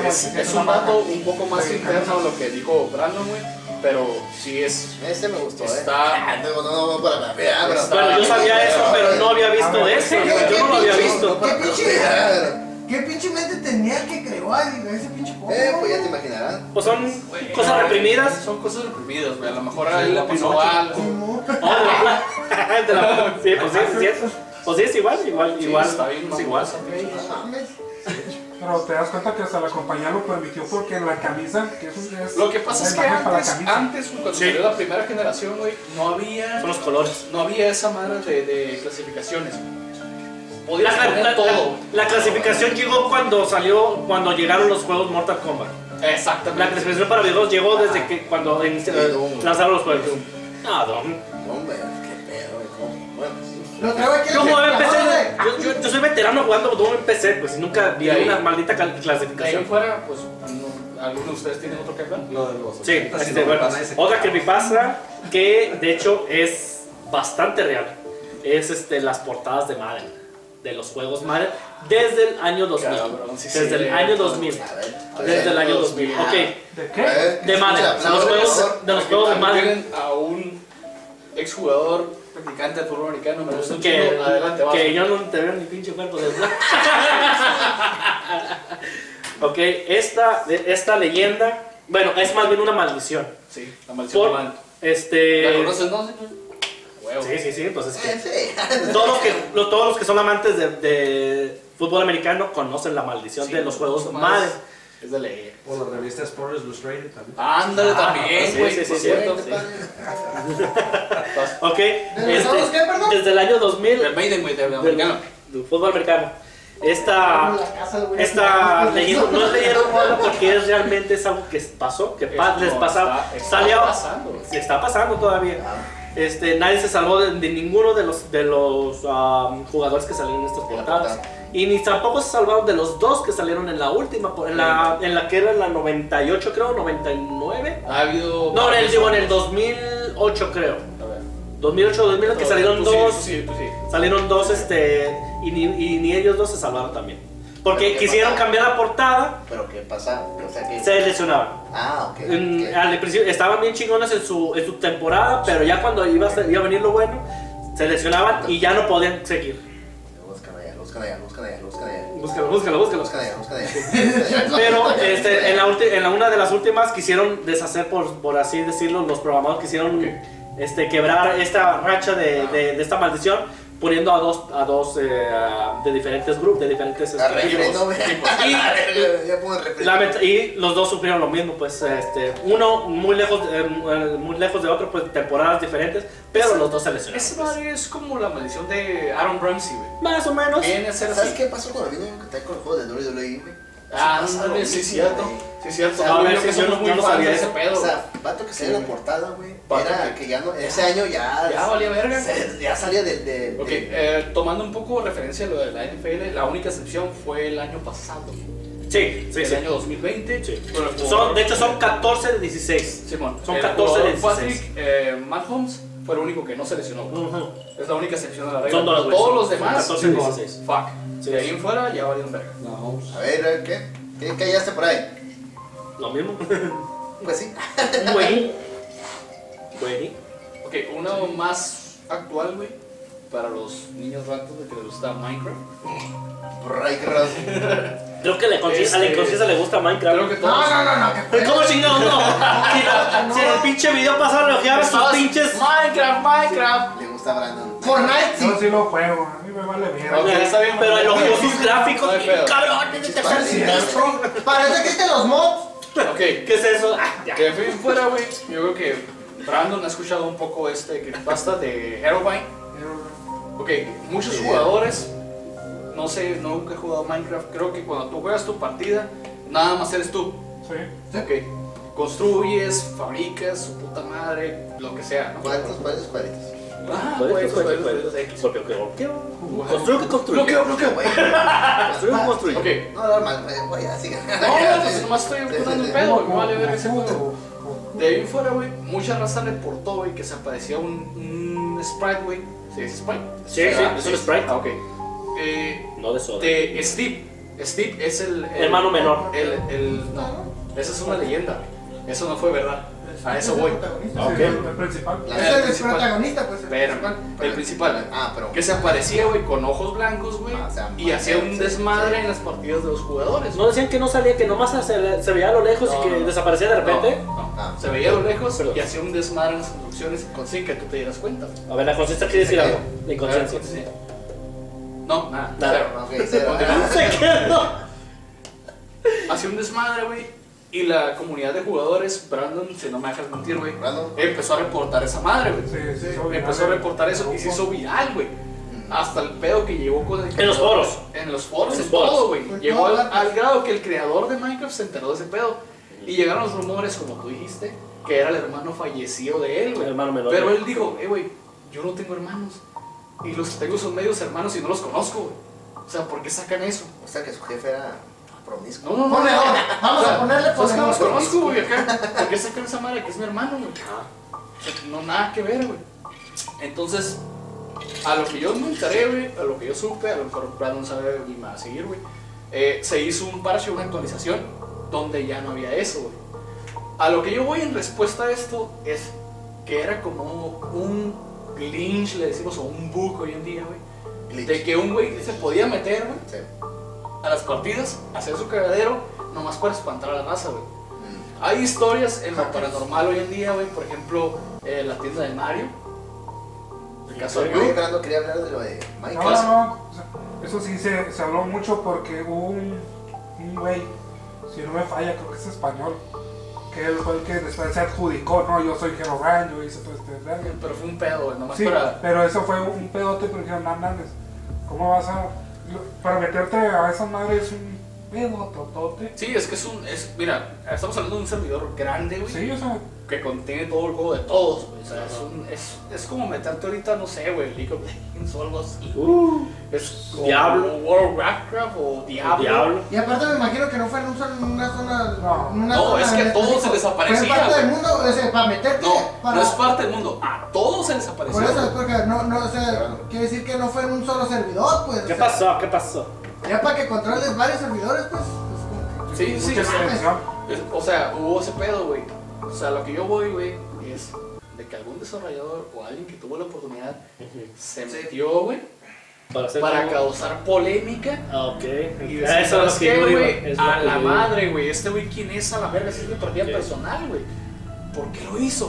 Es, es un dato un poco más interno a lo que dijo Brandon, güey. Pero sí es. Ese me gustó, eh. Está- Ah, No, no, no, para la fea, pero. Está- Bueno, yo sabía eso, pero no había visto. ¿qué- Yo no lo había qué- visto. ¿Qué pinche- copiar. ¿Qué pinche mente tenía que creó a ese pinche juego? Eh, pues ya te imaginarás. Pues son Güey, cosas reprimidas. Son cosas reprimidas, güey. A lo mejor a él le pasó algo. De la- Sí, pues sí, sí, es. Pues sí, es igual, igual, Sí, igual. está bien, Es igual. No. Pero te das cuenta que hasta la compañía lo permitió porque en la camisa, que es, un- es Lo que pasa es que antes, güey, cuando Sí. salió la primera generación, güey, no había, Son los colores. no había esa madre de, de clasificaciones. La, Podías la- poner la- todo. la clasificación llegó cuando salió, cuando llegaron los juegos Mortal Kombat. La Exactamente. clasificación para videojuegos llegó desde que cuando inici- Sí, Doom. lanzaron los juegos. Ah, Dom. Hombre, qué pedo, hijo. Bueno, Lo traigo aquí en Yo en PC, yo, yo, yo soy veterano jugando Doom en PC, pues y nunca vi una maldita cal- De ahí clasificación. fuera, pues, no- ¿alguno de ustedes tienen otro que hablar? Lo de los Sí, 80, este, no bueno, otra creepypasta que de hecho es bastante real es este, las portadas de Madden, de los juegos Madden, desde el año 2000. Cabrón, sí, desde el sí, año sí. 2000. a ver. Desde ver, el año dos 2000. mil. Ok, ¿De qué? de escucha, de los juegos, de los juegos de Madden. tienen a un exjugador practicante de fútbol americano, me gusta Que, chingo. Adelante, vas. que yo no te veo ni pinche cuerpo de Ok, esta, esta leyenda, bueno, es más bien una maldición. Sí, la maldición Por, de este... ¿La conoces, no? Huevo. Sí, sí, sí, pues es que... Eh, sí. Todos los que, lo- todos los que son amantes de, de fútbol americano conocen la maldición Sí, de los juegos madre Es de leer. O la revista Sports Illustrated también. Ándale también, sí, güey. sí, sí, sí, cierto. Ok, ¿De los este, qué, perdón? desde el año 2000 Del Maiden, güey, del americano. del fútbol americano. Esta, esta leyenda no es leyenda urbana porque es realmente es algo que pasó, que pa- les pasaba, está- está salió- pasando, está pasando todavía. Este, nadie se salvó de, de ninguno de los, de los um, jugadores que salieron en estas portadas. portada. Y ni tampoco se salvaron de los dos que salieron en la última, en la, en la que era en la 98 creo, 99. Ha habido. No, en el, digo, en el 2008 creo. A ver. 2008 2000 que salieron sí, dos, tú sí, tú sí. salieron dos este y ni, y ni ellos dos se salvaron también. Porque ¿Pero qué quisieron pasaba? cambiar la portada, Pero qué pasa, o sea que. se lesionaban. Ah, ok. En- ok. al principio estaban bien chingones en su, en su temporada, pero ya cuando iba a, iba a venir lo bueno, se lesionaban y ya no podían seguir. Buscan allá, buscan allá, buscan allá, allá. Allá. Pero este, en, la ulti- en la una de las últimas quisieron deshacer, por, por así decirlo, los programadores quisieron este, quebrar esta racha de, de- de esta maldición poniendo a dos, a dos eh, de diferentes grupos, de diferentes este, no, me- Y- y los dos sufrieron lo mismo, pues este, uno muy lejos, eh, muy lejos de otro, pues temporadas diferentes, pero los dos se lesionaron. Esa pues. madre es como la maldición de Aaron Ramsey, güey. Más o menos. Viene a ser ¿Sabes así. qué pasó con el video que trae con el juego de WWE, güey? Ah, Sí, mismo, cierto. Sí, cierto. O sea, No, a ver, yo no- yo no sabía de ese pedo. O sea, vato que salió en la portada, güey. Era que- ya no, ese año ya. Ya valía verga. se- Ya salía de. de, Ok, de- eh, tomando un poco referencia a lo de la NFL, la única excepción fue el año pasado. Sí, sí, el sí. año 2020. Sí. el Son, de hecho son 14 de 16. Simón, son el 14 de jugador 16. Patrick eh, Mahomes fue el único que no se lesionó. güey. Ujú. Es la única excepción de la regla. Son dos, güey, Todos son- los son demás, 14 de 16. fuck. Sí, de ahí en fuera ya valieron verga. Holmes. A ver, a ver, ¿qué? ¿Qué callaste por ahí? Lo mismo. Pues sí. Güey. Güey. Ok, uno más actual, güey, para los niños ratos de que les gusta Minecraft. Por ahí, Cross. Creo que le conci- a la Este- inconsciencia le gusta Minecraft. Creo que No, todos. no, no, no. que ¿Cómo chingados no? Si, la- si en el pinche video pasado reojeaba sus Todos- pinches. Minecraft, Minecraft. Le gusta a Brandon. Fortnite, sí. Yo sí lo juego, a mí me vale bien. Ok, está bien, Pero no hay elogió sus gráficos. No hay pedo. Cabrón, es de tercer Cierto. Parece que este los mods. Ok, ¿Qué es eso? Ah, ya. que fui fuera, güey. Yo creo que Brandon ha escuchado un poco este creepypasta de Herobrine. Ok, muchos jugadores, no sé, nunca he jugado Minecraft, creo que cuando tú juegas tu partida, nada más eres tú. sí. Ok, construyes, fabricas, su puta madre, lo que sea, ¿no? ¿Cuántos, cuántos cuadritos? Ah, pues, puedes. pues, X. Porque, porque, Construye que construye. Bloqueo, bloqueo. Construye que construye. Ok, No, normal, güey, güey, así. no, no, pues nomás estoy sí, un pedo, güey, vale ver ese food pedo. o- De ahí en fuera, güey, mucha raza reportó, güey, que se aparecía un, un sprite, güey. ¿Sí es sprite? Sí, sí, es un sprite. Ah, ok. Eh, No de soda. de Steve. Steve es el, el- Hermano menor. El, el, no, esa es una leyenda. Eso no fue verdad. A eso voy. Ah, ok. Sí, el principal. La- Ese es el principal. protagonista, pues. el Pero, principal. el principal. Ah, pero. Que se aparecía, güey, con ojos blancos, güey. Ah, o sea, y hacía un desmadre sí. en las partidas de los jugadores. No decían que no salía, que nomás se, se veía a lo lejos No, y que no. desaparecía de repente. No, no. Ah, Se veía a lo lejos Perdón. y hacía un desmadre en las instrucciones sin que tú te dieras cuenta. A ver, la conciencia quiere decir algo. La inconsciencia. No, nada. Nada. Se quedó. Hacía un desmadre, güey. Y la comunidad de jugadores, Brandon, si no me dejas mentir, güey, Brandon. empezó a reportar esa madre, güey. Sí, sí, Empezó a reportar eso y se hizo viral, güey. Hasta el pedo que llegó con el En los foros. En los foros, En en, los foros. todo, güey. En Llegó al, grado que el creador de Minecraft se enteró de ese pedo. Y llegaron los rumores, como tú dijiste, que era el hermano fallecido de él, güey. El hermano menor. Pero él dijo, eh, güey, yo no tengo hermanos. Y los que tengo son medios hermanos y no los conozco, güey. O sea, ¿por qué sacan eso? O sea que su jefe era promiscuo. No, no, no. Vamos O sea, a ponerle ¿sabes que no conozco, güey, acá. ¿Por qué sacan esa madre que es mi hermano, güey? O sea, no, nada que ver, güey. Entonces, a lo que yo me enteré, güey, a lo que yo supe, a lo mejor Brandon sabe y me va a seguir, güey, eh, se hizo un parche, una actualización, donde ya no había eso, güey. A lo que yo voy en respuesta a esto es que era como un glitch, le decimos, o un bug hoy en día, güey, de que un güey se podía meter, güey, Sí. A las partidas, hacer su cagadero, nomás para espantar a la raza, güey. Hay historias en lo paranormal hoy en día, güey. Por ejemplo, eh, la tienda de Mario. El caso de. Brando, quería hablar de lo de No, Minecraft. no, no. o sea, Eso sí se, se habló mucho porque hubo un, un güey, si no me falla, creo que es español, que él fue el que después se adjudicó, no, yo soy Herobrine, yo hice todo este. Pero fue un pedo, güey. Nomás Sí, para. pero eso fue un pedote, pero dijeron, no mames, ¿cómo vas a...? Para meterte a esa madre es un pedo, totote. Sí, es que es un. Es, mira, estamos hablando de un servidor grande, güey. Sí, o sea, Que contiene todo el juego de todos, güey. O sea, es, un, es, es como meterte ahorita, no sé, güey, League of Legends o algo así. Uh, Es como Diablo. World of Warcraft o Diablo. diablo. Y aparte me imagino que no fue en, un solo- en una zona. No. en una No, zona es que en todo se desaparecía, Fue parte del mundo, o sea, para meterte. No, para, no es parte del mundo. A todos se les apareció. Por eso, es porque no, no, o sea, quiere decir que no fue en un solo servidor, pues. ¿Qué o sea, pasó? ¿Qué pasó? Ya para que controles varios servidores, pues. pues como que- Sí, sí, sí. O sea, hubo ese pedo, güey. O sea, lo que yo voy, güey, es de que algún desarrollador o alguien que tuvo la oportunidad se metió, güey, Para hacer para algo- causar polémica. Ah, ok. Y Ah, decir, eso es ¿sabes lo que güey? A la madre, güey. Este güey, ¿quién es a la verga? Si es mi partida personal, güey. ¿Por qué lo hizo?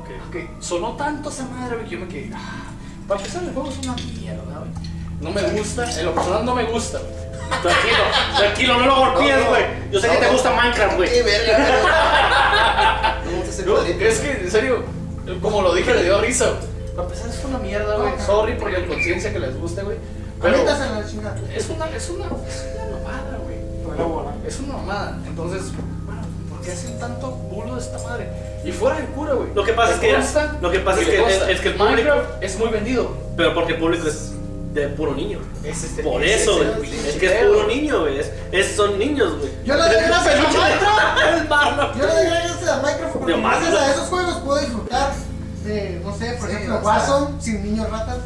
Ok. Ok, sonó tanto esa madre, güey, que yo me quedé. Ah, para empezar, el juego es una mierda, güey. No me gusta, en lo personal no me gusta. Tranquilo, tranquilo, no lo golpees, No, no. güey. Yo sé que te gusta Minecraft, güey. ¡Qué verga! No me gusta ese No, cuadrito. es que, en serio, como lo dije, le dio risa, güey. Para empezar, es una mierda, güey. Sorry por la inconsciencia que les guste, güey. Pero es una, es una, es una mamada, güey. Es una mamada. Entonces, bueno, ¿por qué hacen tanto bulo de esta madre? Y fuera de cura, güey. Lo que pasa es que- consta lo que pasa es que- es que el público- Minecraft es muy vendido. Pero porque el público es de puro niño. Es este, Por es eso, güey. Es que es puro niño, güey. Es, es- son niños, güey. Yo le doy gracias a Minecraft. Yo le doy gracias a Minecraft porque Digo, gracias a esos juegos puedo disfrutar de, no sé, por Sí, ejemplo. Warzone sin niños ratas.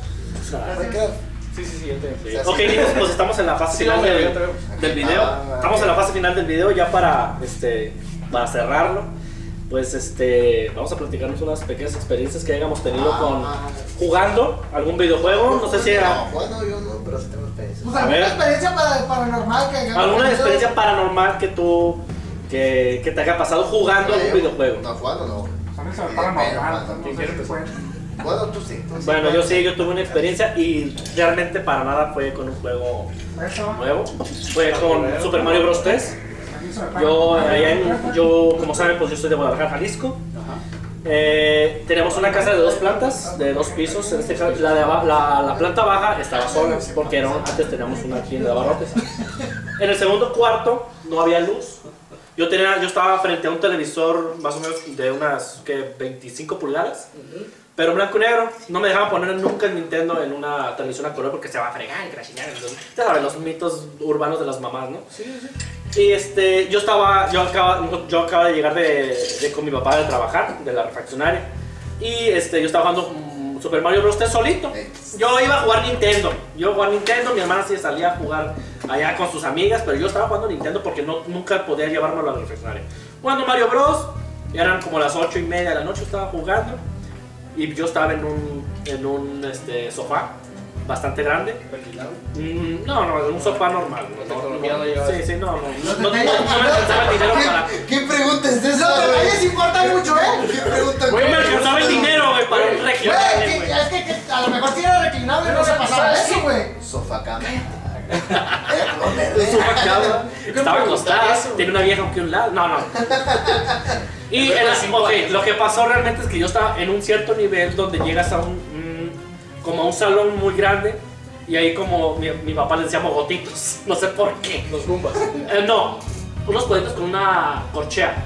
Minecraft. Sí, sí, sí, ya te Sí. Ok, sí. niños, pues estamos en la fase Sí, final del, del video. Ah, Estamos en la fase final del video ya para, este, para cerrarlo. Pues este, vamos a platicarnos unas pequeñas experiencias que hayamos tenido con Ah, jugando algún videojuego. No sé si era No, bueno, yo no, pero sí tengo experiencia. Pues A alguna ver. experiencia para, paranormal que alguna experiencia paranormal que tú que, que te haya pasado jugando algún videojuego. No, jugando no. Paranormal, fue. Bueno, tú sí. tú sí. Bueno, yo sí, yo tuve una experiencia y realmente para nada fue con un juego nuevo. Fue con Super Mario Bros. 3. Yo, allá en- yo, como saben, pues yo soy de Guadalajara, Jalisco. Eh, tenemos una casa de dos plantas, de dos pisos. En este caso, la, de aba- la, la planta baja estaba sola porque era antes teníamos una tienda de abarrotes. En el segundo cuarto no había luz. Yo, tenía, yo estaba frente a un televisor más o menos de unas que 25 pulgadas, pero blanco y negro. No me dejaban poner nunca el Nintendo en una televisión a color porque se va a fregar y. Entonces, Ya sabes, los mitos urbanos de las mamás, ¿no? Sí, sí. Y este, yo estaba, yo acaba, yo acaba de llegar de, de con mi papá de trabajar, de la refaccionaria. Y este, yo estaba jugando mm, Super Mario Bros. 3 solito. Yo iba a jugar Nintendo. Yo jugaba Nintendo, mi hermana sí salía a jugar allá con sus amigas, pero yo estaba jugando Nintendo porque no, nunca podía llevármelo a la refaccionaria. Jugando Mario Bros. Eran como las 8 y media de la noche, estaba jugando. Y yo estaba en un, en un este, sofá bastante grande. Reclinado. Mm, No, no, en un sofá normal. La No, tecnología no no, sí, sí, no, no. No, no, no, no me alcanzaba el dinero para. ¿Qué, ¿Qué pregunta es esa, detalles güey? importan mucho, ¿eh? ¿Qué pregunta? No me alcanzaba el dinero, güey, para un Güey, que- güey. es que, que a lo mejor si era reclinable no Pero, se pasaba ¿sabes eso, güey. Sofá cama. Estaba acostada, tenía una vieja aunque un lado. No, no. Y Pero en la- era cinco ok, años. lo que pasó realmente es que yo estaba en un cierto nivel donde llegas a un. mm, como a un salón muy grande. Y ahí, como mi, mi papá le decía mogotitos. No sé por qué. Los Goombas. Eh, no, unos cuadritos con una corchea.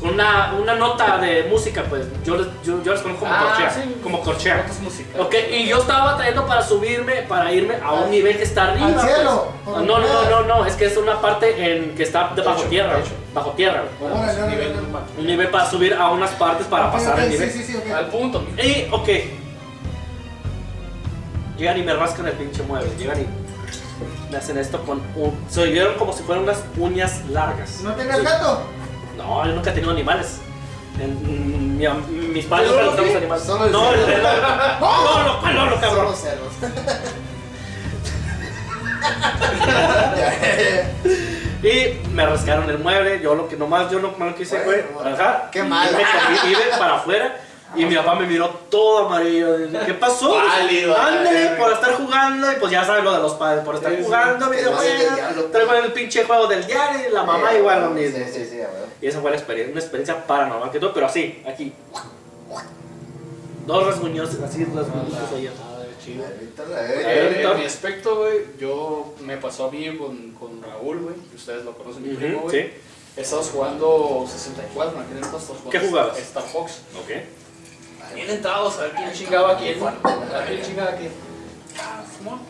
Una, una nota de música, pues. Yo les, yo, yo les conozco como Ah, corchea. sí. Como corchea. Notas musicales. Ok, y yo estaba trayendo para subirme, para irme a un nivel que está arriba. Al cielo. pues. Ah, No, no, no, no, no, es que es una parte en que está de bajo tierra. techo. Bajo tierra. Bueno, órale, nivel normal. Un nivel para subir a unas partes para pasar ok, el nivel. Sí, sí, sí, ok. Al punto. Y, ok. Llegan y me rascan el pinche mueble. Llegan y me hacen esto con un. Se oyeron como si fueran unas uñas largas. ¿No tenías gato? No, yo nunca he tenido animales. En- mi am- mis padres ¿Solo nunca los animales. Solo el no, el, cerdo. el- no, no, no, no, no, cabrón. Somos cerdos. Y me rascaron el mueble, yo lo que nomás, yo lo malo que hice fue Bueno, qué mal. irme, con- irme para afuera y mi papá me miró todo amarillo. Dice, ¿Qué pasó? Válido, Ándale, por estar jugando y pues ya sabes lo de los padres, por estar Sí, sí. jugando, diablo. traigo el pinche juego del diario y la mamá igual lo mismo. Sí, sí, sí. Y esa fue la experiencia, una experiencia paranormal que tuve, pero así, aquí. Dos rasguños, así ahí. Nada de chido. Eh, en mi aspecto, güey, yo me pasó a mí con, con Raúl, güey, que ustedes lo conocen, mi primo, Ujú, güey. sí. Estábamos jugando 64, en aquel entonces ¿Qué jugabas? Star Fox. Ok. Bien entrados a ver quién chingaba a quién, a ver quién chingaba a quién. Ah, Simón.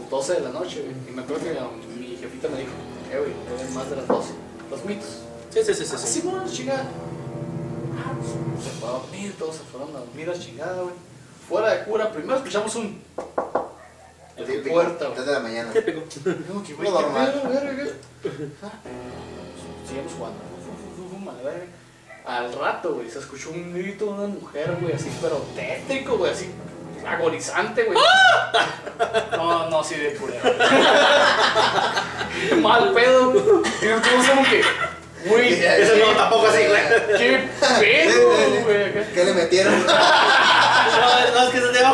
Las 12 de la noche, güey. Y me acuerdo que mi, jefita me dijo, eh, güey, no más de las 12. Los mitos. Sí, sí, sí, sí. Ah, sí. Simón, chingada. Ah, pues, se fue a dormir, todos se fueron a dormir a chingada, güey. Fuera de cura, primero escuchamos un. El de puerta, güey. tres de la mañana. Típico. No, que güey, normal. Ah, Seguimos jugando. Madre. Al rato, güey, se escuchó un grito de una mujer, güey, así, pero tétrico, güey, así, agonizante, güey. No, no, sí, de culero. Mal pedo, güey. Y nos quedamos como que, güey, Eso no, tampoco así, güey. qué pedo, güey. ¿Qué le metieron? No, no, es que se te va.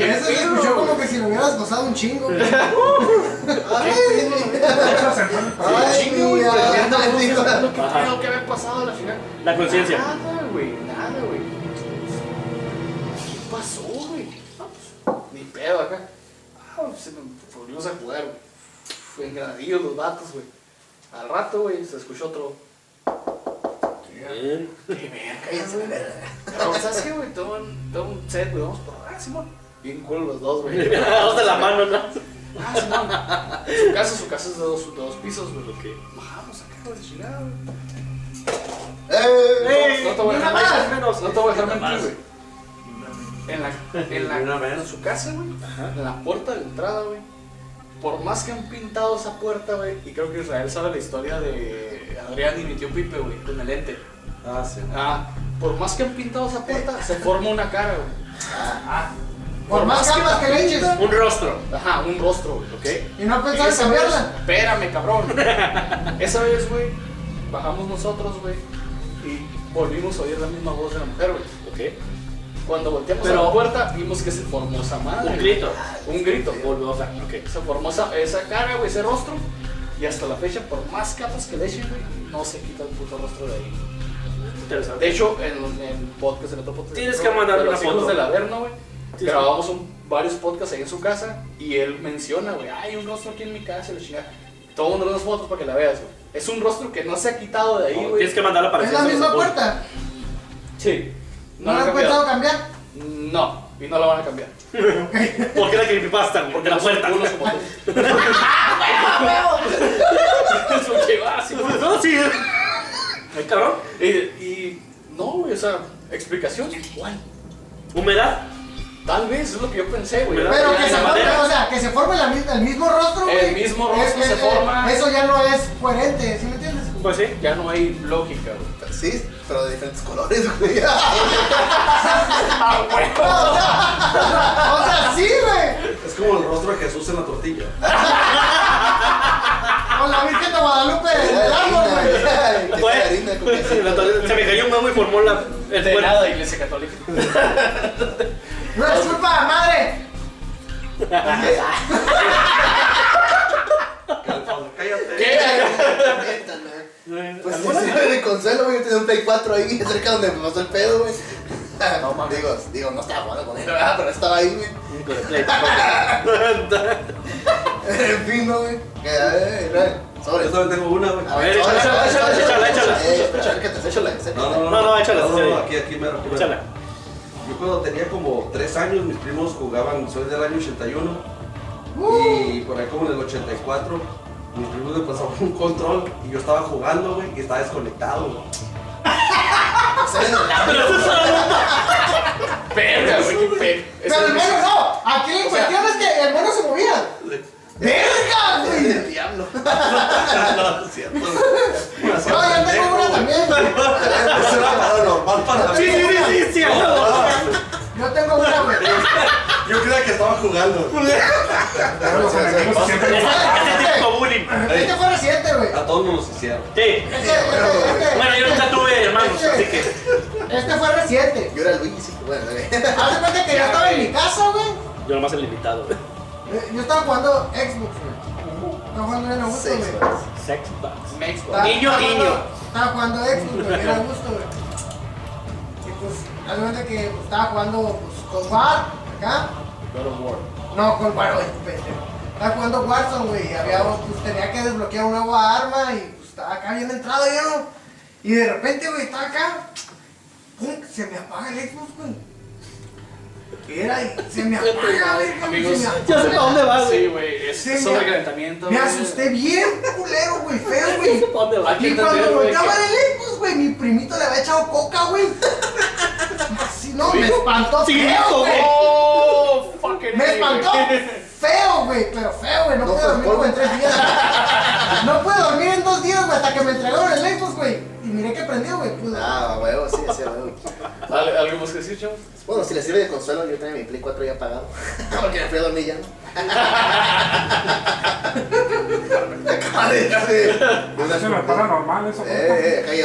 ¿Qué Eso se escuchó como que si lo hubieras gozado un chingo. güey. Ay, ay, corriendo, ay, güey, dijo. pensando ¿Qué Ajá. pedo que había pasado a la final? La conciencia. Nada, güey, nada, güey. ¿Qué pasó, güey? Pues, ni pedo acá. Ah, se volvimos a jugar, güey. Fue engranadillos los vatos, güey. Al rato, güey, se escuchó otro. Bien. ¡Qué verga, Cállense, güey! verga. Pero, ¿sabes qué, güey? Todo un, set, güey, vamos por acá, Simón. Bien cool los dos, güey. Dos de la mano, ¿no? Ah, Simón. Su casa, su casa es de dos, de dos pisos, güey. Bajamos acá, güey, de chingada, güey. Eh, No te voy a dejar más, menos. No te voy a dejar mentir, más. güey. En la, en la, en su casa, güey, en la puerta de entrada, güey. Por más que han pintado esa puerta, güey, y creo que Israel sabe la historia de Adrián y mi tío Pipe, güey, con el ente. Ah, sí. Ah, por más que han pintado esa puerta, se forma una cara, güey. Ah, Por más capas que le eches. Un rostro. Ajá, un rostro, güey. Ok. Y no pensaba cambiarla. Espérame, cabrón. Esa vez, güey, bajamos nosotros, güey, y volvimos a oír la misma voz de la mujer, güey. Ok. Cuando volteamos Pero- a la puerta, vimos que se formó esa madre. Un grito. Un grito. Volvió, o sea, ok. Se formó esa, esa cara, güey, ese rostro. Y hasta la fecha, por más capas que le echen, güey, no se quita el puto rostro de ahí. Interesante. De hecho, en el podcast, en otro podcast. Tienes de- que mandarme una foto. del Averno, güey. Sí, Grabamos un- varios podcasts ahí en su casa y él menciona, güey, hay un rostro aquí en mi casa y la chingada. Todo el mundo unas fotos para que la veas, güey. Es un rostro que no se ha quitado de ahí, güey. Tienes que mandarla para Es la misma puerta. Sí. ¿No la la han pensado cambiar? No, y no la van a cambiar. ¿Por qué la creepypasta? güey? Porque la no puerta. No, sí. Ay, cabrón. Y, y no, güey, o sea, explicación igual. Humedad. Tal vez es lo que yo pensé, güey. Pero que se forme, o sea, que se forme la el mismo rostro, güey. El mismo rostro Es- se es- forma. Eso ya no es coherente, ¿sí me entiendes? Pues sí. Ya no hay lógica, güey. Sí, pero de diferentes colores, güey. Ah, güey. O sea, sí, güey. Es como el rostro de Jesús en la tortilla. O la Virgen de Guadalupe del árbol, güey. Con Se me cayó un huevo y formó la. el De nada, iglesia católica. No es culpa, madre. Cállate. ¿Qué? Pues sí, sí, de consuelo, güey. Yo tenía un Play 4 ahí cerca donde me pasó el pedo, güey. No mames. Digo, digo, no estaba jugando con él, ¿verdad? Pero estaba ahí, güey. Con el play. En fin, ¿no, güey? Que, eh, eh, Sobre. Yo también tengo una, güey. A ver, échala, échala, échala, échala, échala. Échala, acércate. No, no, No, no, échala, No, no, aquí, aquí, mero, aquí, mero. Échala. Yo cuando tenía como 3 años, mis primos jugaban, soy del año 81. Y por ahí como en el 84, mis primos me pasaban un control y yo estaba jugando, güey, y estaba desconectado, güey. Pero eso es solo- Verga, güey, qué pe- Pero el mono no. Aquí la cuestión es que el mono se movía. ¡Verga, güey! El diablo. no, es cierto. No, yo tengo una también. güey. Eso era paranormal para mí. Sí, sí, sí, sí, sí. Yo tengo una, güey. Yo creía que estaba jugando. Ese tipo bullying. Este fue reciente, güey. A todos nos hicieron. Sí. Este, este, este. Bueno, yo nunca tuve hermanos, así que. Este fue reciente. Yo era el Luigi, sí, bueno, güey. Haz de cuenta que yo Ya, estaba en mi casa, güey. Yo nomás el limitado. Eh, Yo estaba jugando Xbox, güey. Estaba jugando bien a gusto, Seis güey. horas. Sex box. Mex, Estaba- jugando- Estaba jugando Xbox, güey, bien a gusto, güey. Y pues, haz de cuenta que pues, estaba jugando pues, con War, acá. God of War. No, con War, güey, pendejo. Estaba jugando Warzone, güey, y había, pues, tenía que desbloquear una nueva arma y pues estaba acá bien entrado yo. Y de repente, güey, estaba acá. ¡Pum! Se me apaga el Xbox, güey. ¿Qué era? Y se me apaga, güey. Amigos, se me Ya sé para dónde vas, Sí, güey. güey, es Sí, es me- sobrecalentamiento. Me güey. asusté bien culero, güey, feo, güey. ¿Para dónde vas? Aquí Y cuando güey, volteaba el Xbox, güey, mi primito le había echado coca, güey. Así, no, me espantó Sí, feo, güey. ¡Oh! Fucking Me espantó güey. feo, güey, pero feo, güey. No, No pude fue dormir como en tres días. No pude dormir en dos días, güey, hasta que me entregaron el Xbox, güey. Miré que prendió, güey. pude. Ah, huevo, sí, sí, huevo. ¿Al- ¿Algo más que decir, chavos? Bueno, si le sirve de consuelo, yo tenía mi Play 4 ya apagado. Porque me fui a dormir ya, ¿no? Acaba de de- de una Se me paranormal eso. Eh, eh,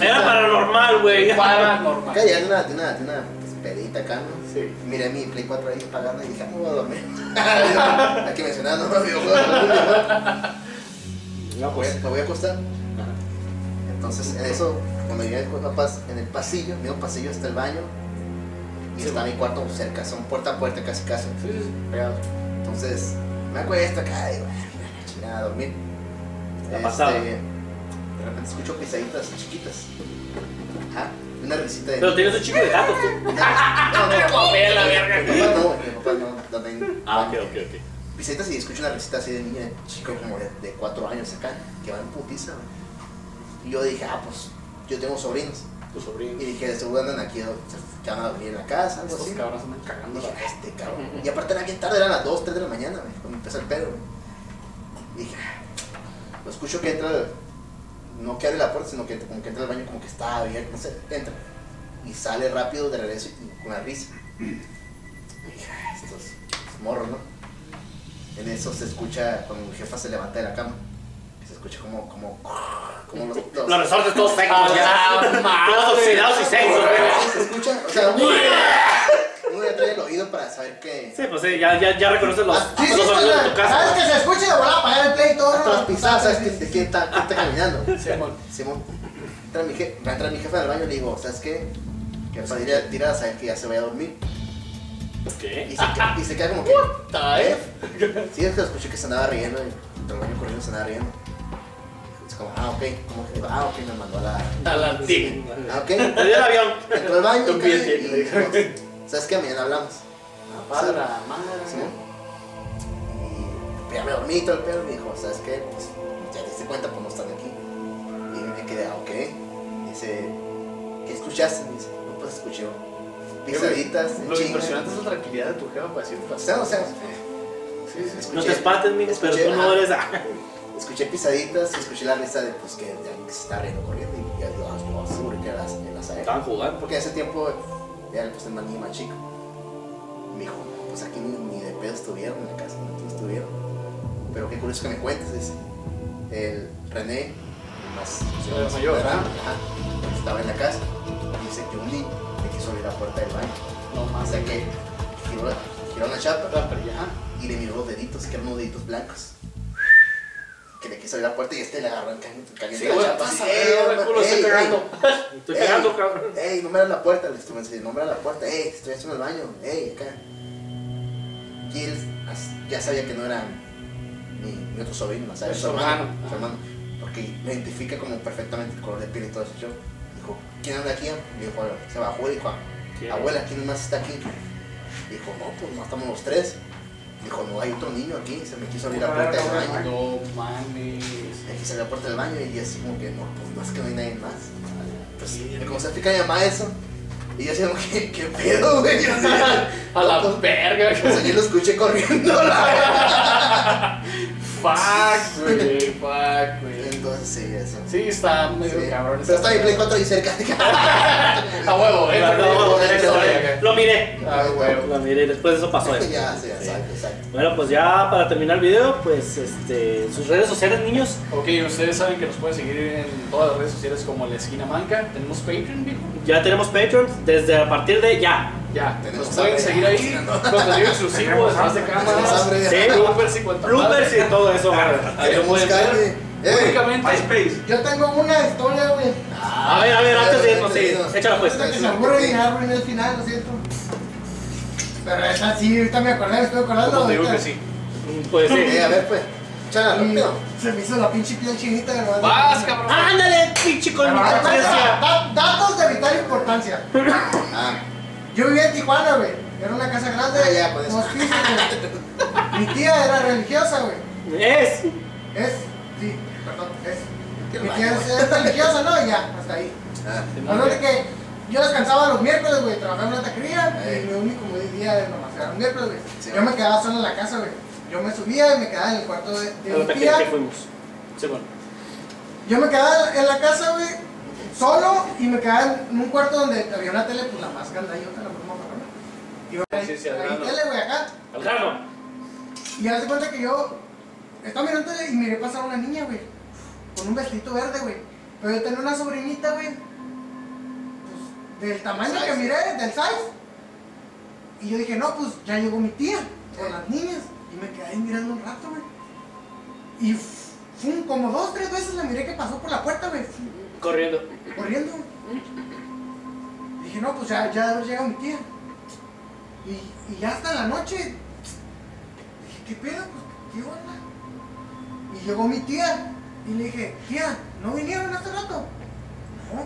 Era paranormal, güey. Paranormal. Acá ya de una, de una, una pues, pedita acá, ¿no? Sí. Miré mi Play 4 ahí apagada y dije, ah, me voy a dormir. Hay que mencionar, ¿no? ¿no? No, Voy pues. a- me voy a acostar. Entonces, en eso, cuando llegué con papás en el pasillo, mismo pasillo está el baño y está mi cuarto cerca, son puerta a puerta casi casi. Sí, sí, sí. Entonces, me acuesto acá y digo, "Ah, chingada, a dormir. La pasada. de repente escucho pisaditas chiquitas. Ajá, una risita de. Pero tienes un chico de gatos, tú. No, no, la verga. Mi papá no, mi papá no, no tengo. Ah, ok, ok, ok. Pisaditas y escucho una risita así de niña, chico como de, de cuatro años acá, que va en putiza, güey. Y yo dije, ah, pues, yo tengo sobrinos. Tu sobrino. Y dije, seguro andan aquí, que van a dormir en la casa, algo Estos así. cabrones andan cagando Dije, la "Ah, este cabrón. Y aparte era bien tarde, eran las 2, 3 de la mañana, güey, cuando empezó el pedo, güey. Y dije, "Ah". lo escucho que entra, no que abre la puerta, sino que como que entra al baño como que está abierto, no sé, entra. Y sale rápido de regreso y con la risa. Y dije, "Ah, estos morros, ¿no? En eso se escucha cuando mi jefa se levanta de la cama. Se escucha como, como, como los, los- Los resortes todos secos, Ah, ya. Todos oxidados y secos, güey. se escucha, o sea, uno, uno ya trae el oído para saber que Sí, pues sí, ya, ya, ya reconoces los, Ah, Sí, sí, los sonidos de tu pues, sabes casa. que se escucha y de volar a apagar el play y todo. hasta las pisadas, sabes que- de quién está, quién está caminando. Simón. Simón. Entra mi, je- va a entrar mi jefe al baño y le digo, ¿sabes qué? Que para ir a tirar a saber que ya se vaya a dormir. ¿Qué? Y se, queda- y se queda como que. ¿Eh? Sí, es que escuché que se andaba riendo y el baño corriendo se andaba riendo. Es como, ah, ok. Como que, ah, ok, me mandó a la. A la ti. Ah, ok. Te dio el avión. Entró al baño y, y ¿sabes qué? Mañana hablamos. Para la ¿Sí? madre. Y pues, ya me dormí todo el pedo y me dijo, ¿sabes qué? Pues ya te diste cuenta, pues no están aquí. Y me quedé, ah, ok. Dice, ¿qué escuchaste? Me dice, no, pues escuché pisaditas, Lo impresionante es la tranquilidad de tu jefa para decirte las O sea, o sea, cosas. Sí, sí, sí. escuché, No te espantes, mijo, pero tú no ah, eres. Escuché pisaditas y escuché la risa de, pues, que de alguien que se está riendo corriendo. Y ya digo, ah, seguro que era en la saga. Estaban jugando. Porque ese tiempo ya pues el niño más chico. Me dijo, pues aquí ni, ni de pedo estuvieron en la casa, no estuvieron. Pero qué curioso que me cuentes, dice. El René, el más, El más mayor, ajá, estaba en la casa. Y dice que un niño le quiso abrir la puerta del baño. No O más. sea que giró la, giró la chapa y le miró los deditos, que eran unos deditos blancos. Que le quiso abrir la puerta y este le agarró en caliente, Sí, la chapa. pasa, así, güey, el culo ey, estoy ey, cagando. Estoy Ey. cagando, cabrón. Ey, no me abras la puerta, le estuve enseñando, no me abras la puerta, ey, estoy haciendo el baño, ey, acá. Y él ya sabía que no era mi, mi otro sobrino, más sabía, Es su hermano, hermano. su hermano, porque lo identifica como perfectamente el color de piel y todo eso. Yo, dijo, ¿quién anda aquí? Dijo, se bajó y dijo, abuela, ¿quién más está aquí? Dijo, no, pues no estamos los tres. Dijo, no, hay otro niño aquí, se me quiso abrir la puerta del baño. No mames. Me quise abrir la puerta del baño y así como que, no, pues no es que no hay nadie más. Pues me comenzó a explicar a mi mamá eso. Y yo así como, ¿qué, qué pedo, güey? A la verga. pues yo lo escuché corriendo. la Fuck, güey. Fuck, güey. Sí, eso. Sí, está medio Sí. cabrón. Pero está mi Play 4 ahí cerca. A huevo, eh. No, no, no, Ah, Lo miré. huevo. Lo miré, después de eso pasó eso. ya, sí, exacto, exacto. Bueno, pues ya para terminar el video, pues este, sus redes sociales, niños. Ok, ustedes saben que nos pueden seguir en todas las redes sociales como La Esquina Manca. Tenemos Patreon, viejo. Ya tenemos Patreon desde a partir de ya. Ya, nos pueden seguir ahí. Contenido exclusivo, detrás de cámaras. Bloopers y todo eso. Lo Tenemos calle. Ey. Únicamente. MySpace. Yo tengo una historia, güey. A ver, a ver, antes de irnos, sí, échala pues. Esta que se me ocurre y en el final, lo siento. Pero esta sí, ahorita me acordé, me estoy acordando. Como te digo que ahorita. sí. Pues sí. Eh, a ver, pues. Chala, rápido. se me hizo la pinche piel chinita. de verdad. Vas, cabrón. Ándale, pinche con mi Ah, Datos de vital importancia. Ah, Yo vivía en Tijuana, güey. Era una casa grande. Ah, ya, pisos, güey. Mi tía era religiosa, güey. Es. Es, es. Tía es religiosa, ¿no? Y ya, hasta ahí. ah. Hablando de que yo descansaba los miércoles, güey, trabajaba en una taquería y mi único día de nomás era los miércoles, güey. Sí. Yo me quedaba solo en la casa, güey. Yo me subía y me quedaba en el cuarto de, de A la mi taquería que tía. fuimos. Sí, bueno. Yo me quedaba en la casa, güey, solo y me quedaba en un cuarto donde había una tele, pues la más grandayota, la más marrona. Y yo, ahí, Sí, sí, ahí tele, güey, acá. Al grano. Y haz de cuenta que yo estaba mirando tele y miré pasar una niña, güey, con un vestidito verde, güey. Pero yo tenía una sobrinita, güey, pues, del tamaño Size. que miré, del size. Y yo dije, no, pues ya llegó mi tía con las niñas. Y me quedé ahí mirando un rato, güey. Y fum, como dos, tres veces la miré que pasó por la puerta, güey, Corriendo. corriendo. Y dije, no, pues ya, ya llegado mi tía. Y, y ya hasta la noche, dije, ¿qué pedo? Pues, ¿qué onda? Y llegó mi tía y le dije, tía, ¿no vinieron hace rato? No,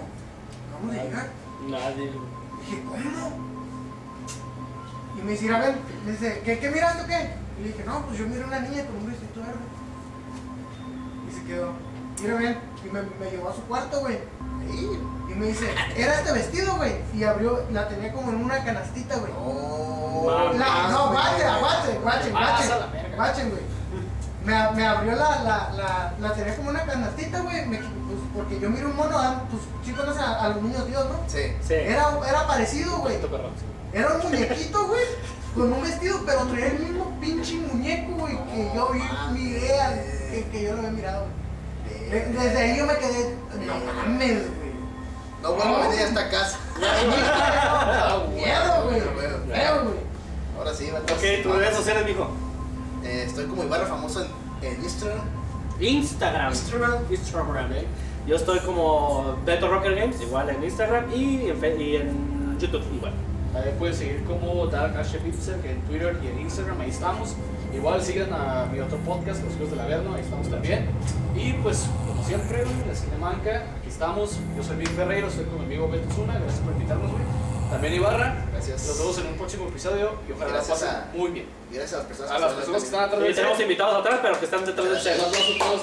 vamos a llegar. Nadie. Dije, ¿cómo? Y me dice, a ver, me dice, ¿qué, qué miraste o qué? Y le dije, no, pues yo miré una niña con un vestido verde. Y se quedó, mira bien, y me, me llevó a su cuarto, güey. Y me dice, era este vestido, güey. Y abrió, la tenía como en una canastita, güey. Oh, La- no, Pasa la guachen. verga. Guachen, güey. Me, me abrió la, la, la, la tenía como una canastita, güey. me- pues, porque yo miro un mono, ah, pues sí conoces a, a los niños Dios, ¿no? Sí. Sí. Era, era parecido, güey. Era un muñequito, güey, con un vestido, pero traía el mismo pinche muñeco, güey, que yo vi, miré, al- que, que yo lo había mirado. güey. De- Desde ahí yo me quedé, no mames, güey. No vuelvo a venir a esta casa. Miedo, güey. Güey. Ahora sí, Ok, tus redes sociales, mijo. Eh, estoy como Ibarra famoso en, en Instagram. Instagram. Instagram. Instagram. Yo estoy como Beto Rocker Games, igual en Instagram y en, y en YouTube igual. Ahí pueden seguir como Dark Ashe Pixel en Twitter y en Instagram, ahí estamos. Igual sigan a mi otro podcast, Los Hijos del Averno, ahí estamos también. Y pues, como siempre, güey, la esquina manca, aquí estamos. Yo soy Vic Ferreiro, estoy con mi amigo Beto Zuna, gracias por invitarnos, güey. También Ibarra, Gracias. Nos vemos en un próximo episodio y ojalá la Gracias pasen a- muy bien. Gracias a las personas A las personas que están atrás Y del tenemos invitados atrás, pero que están detrás del ellos.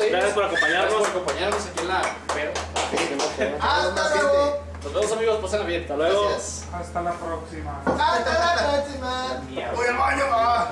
Gracias por acompañarnos. Gracias por acompañarnos aquí en la. Pero, Hasta luego. nos vemos amigos, pasen bien. Hasta luego. Gracias. Hasta la próxima. Hasta la próxima. Voy al baño. ah.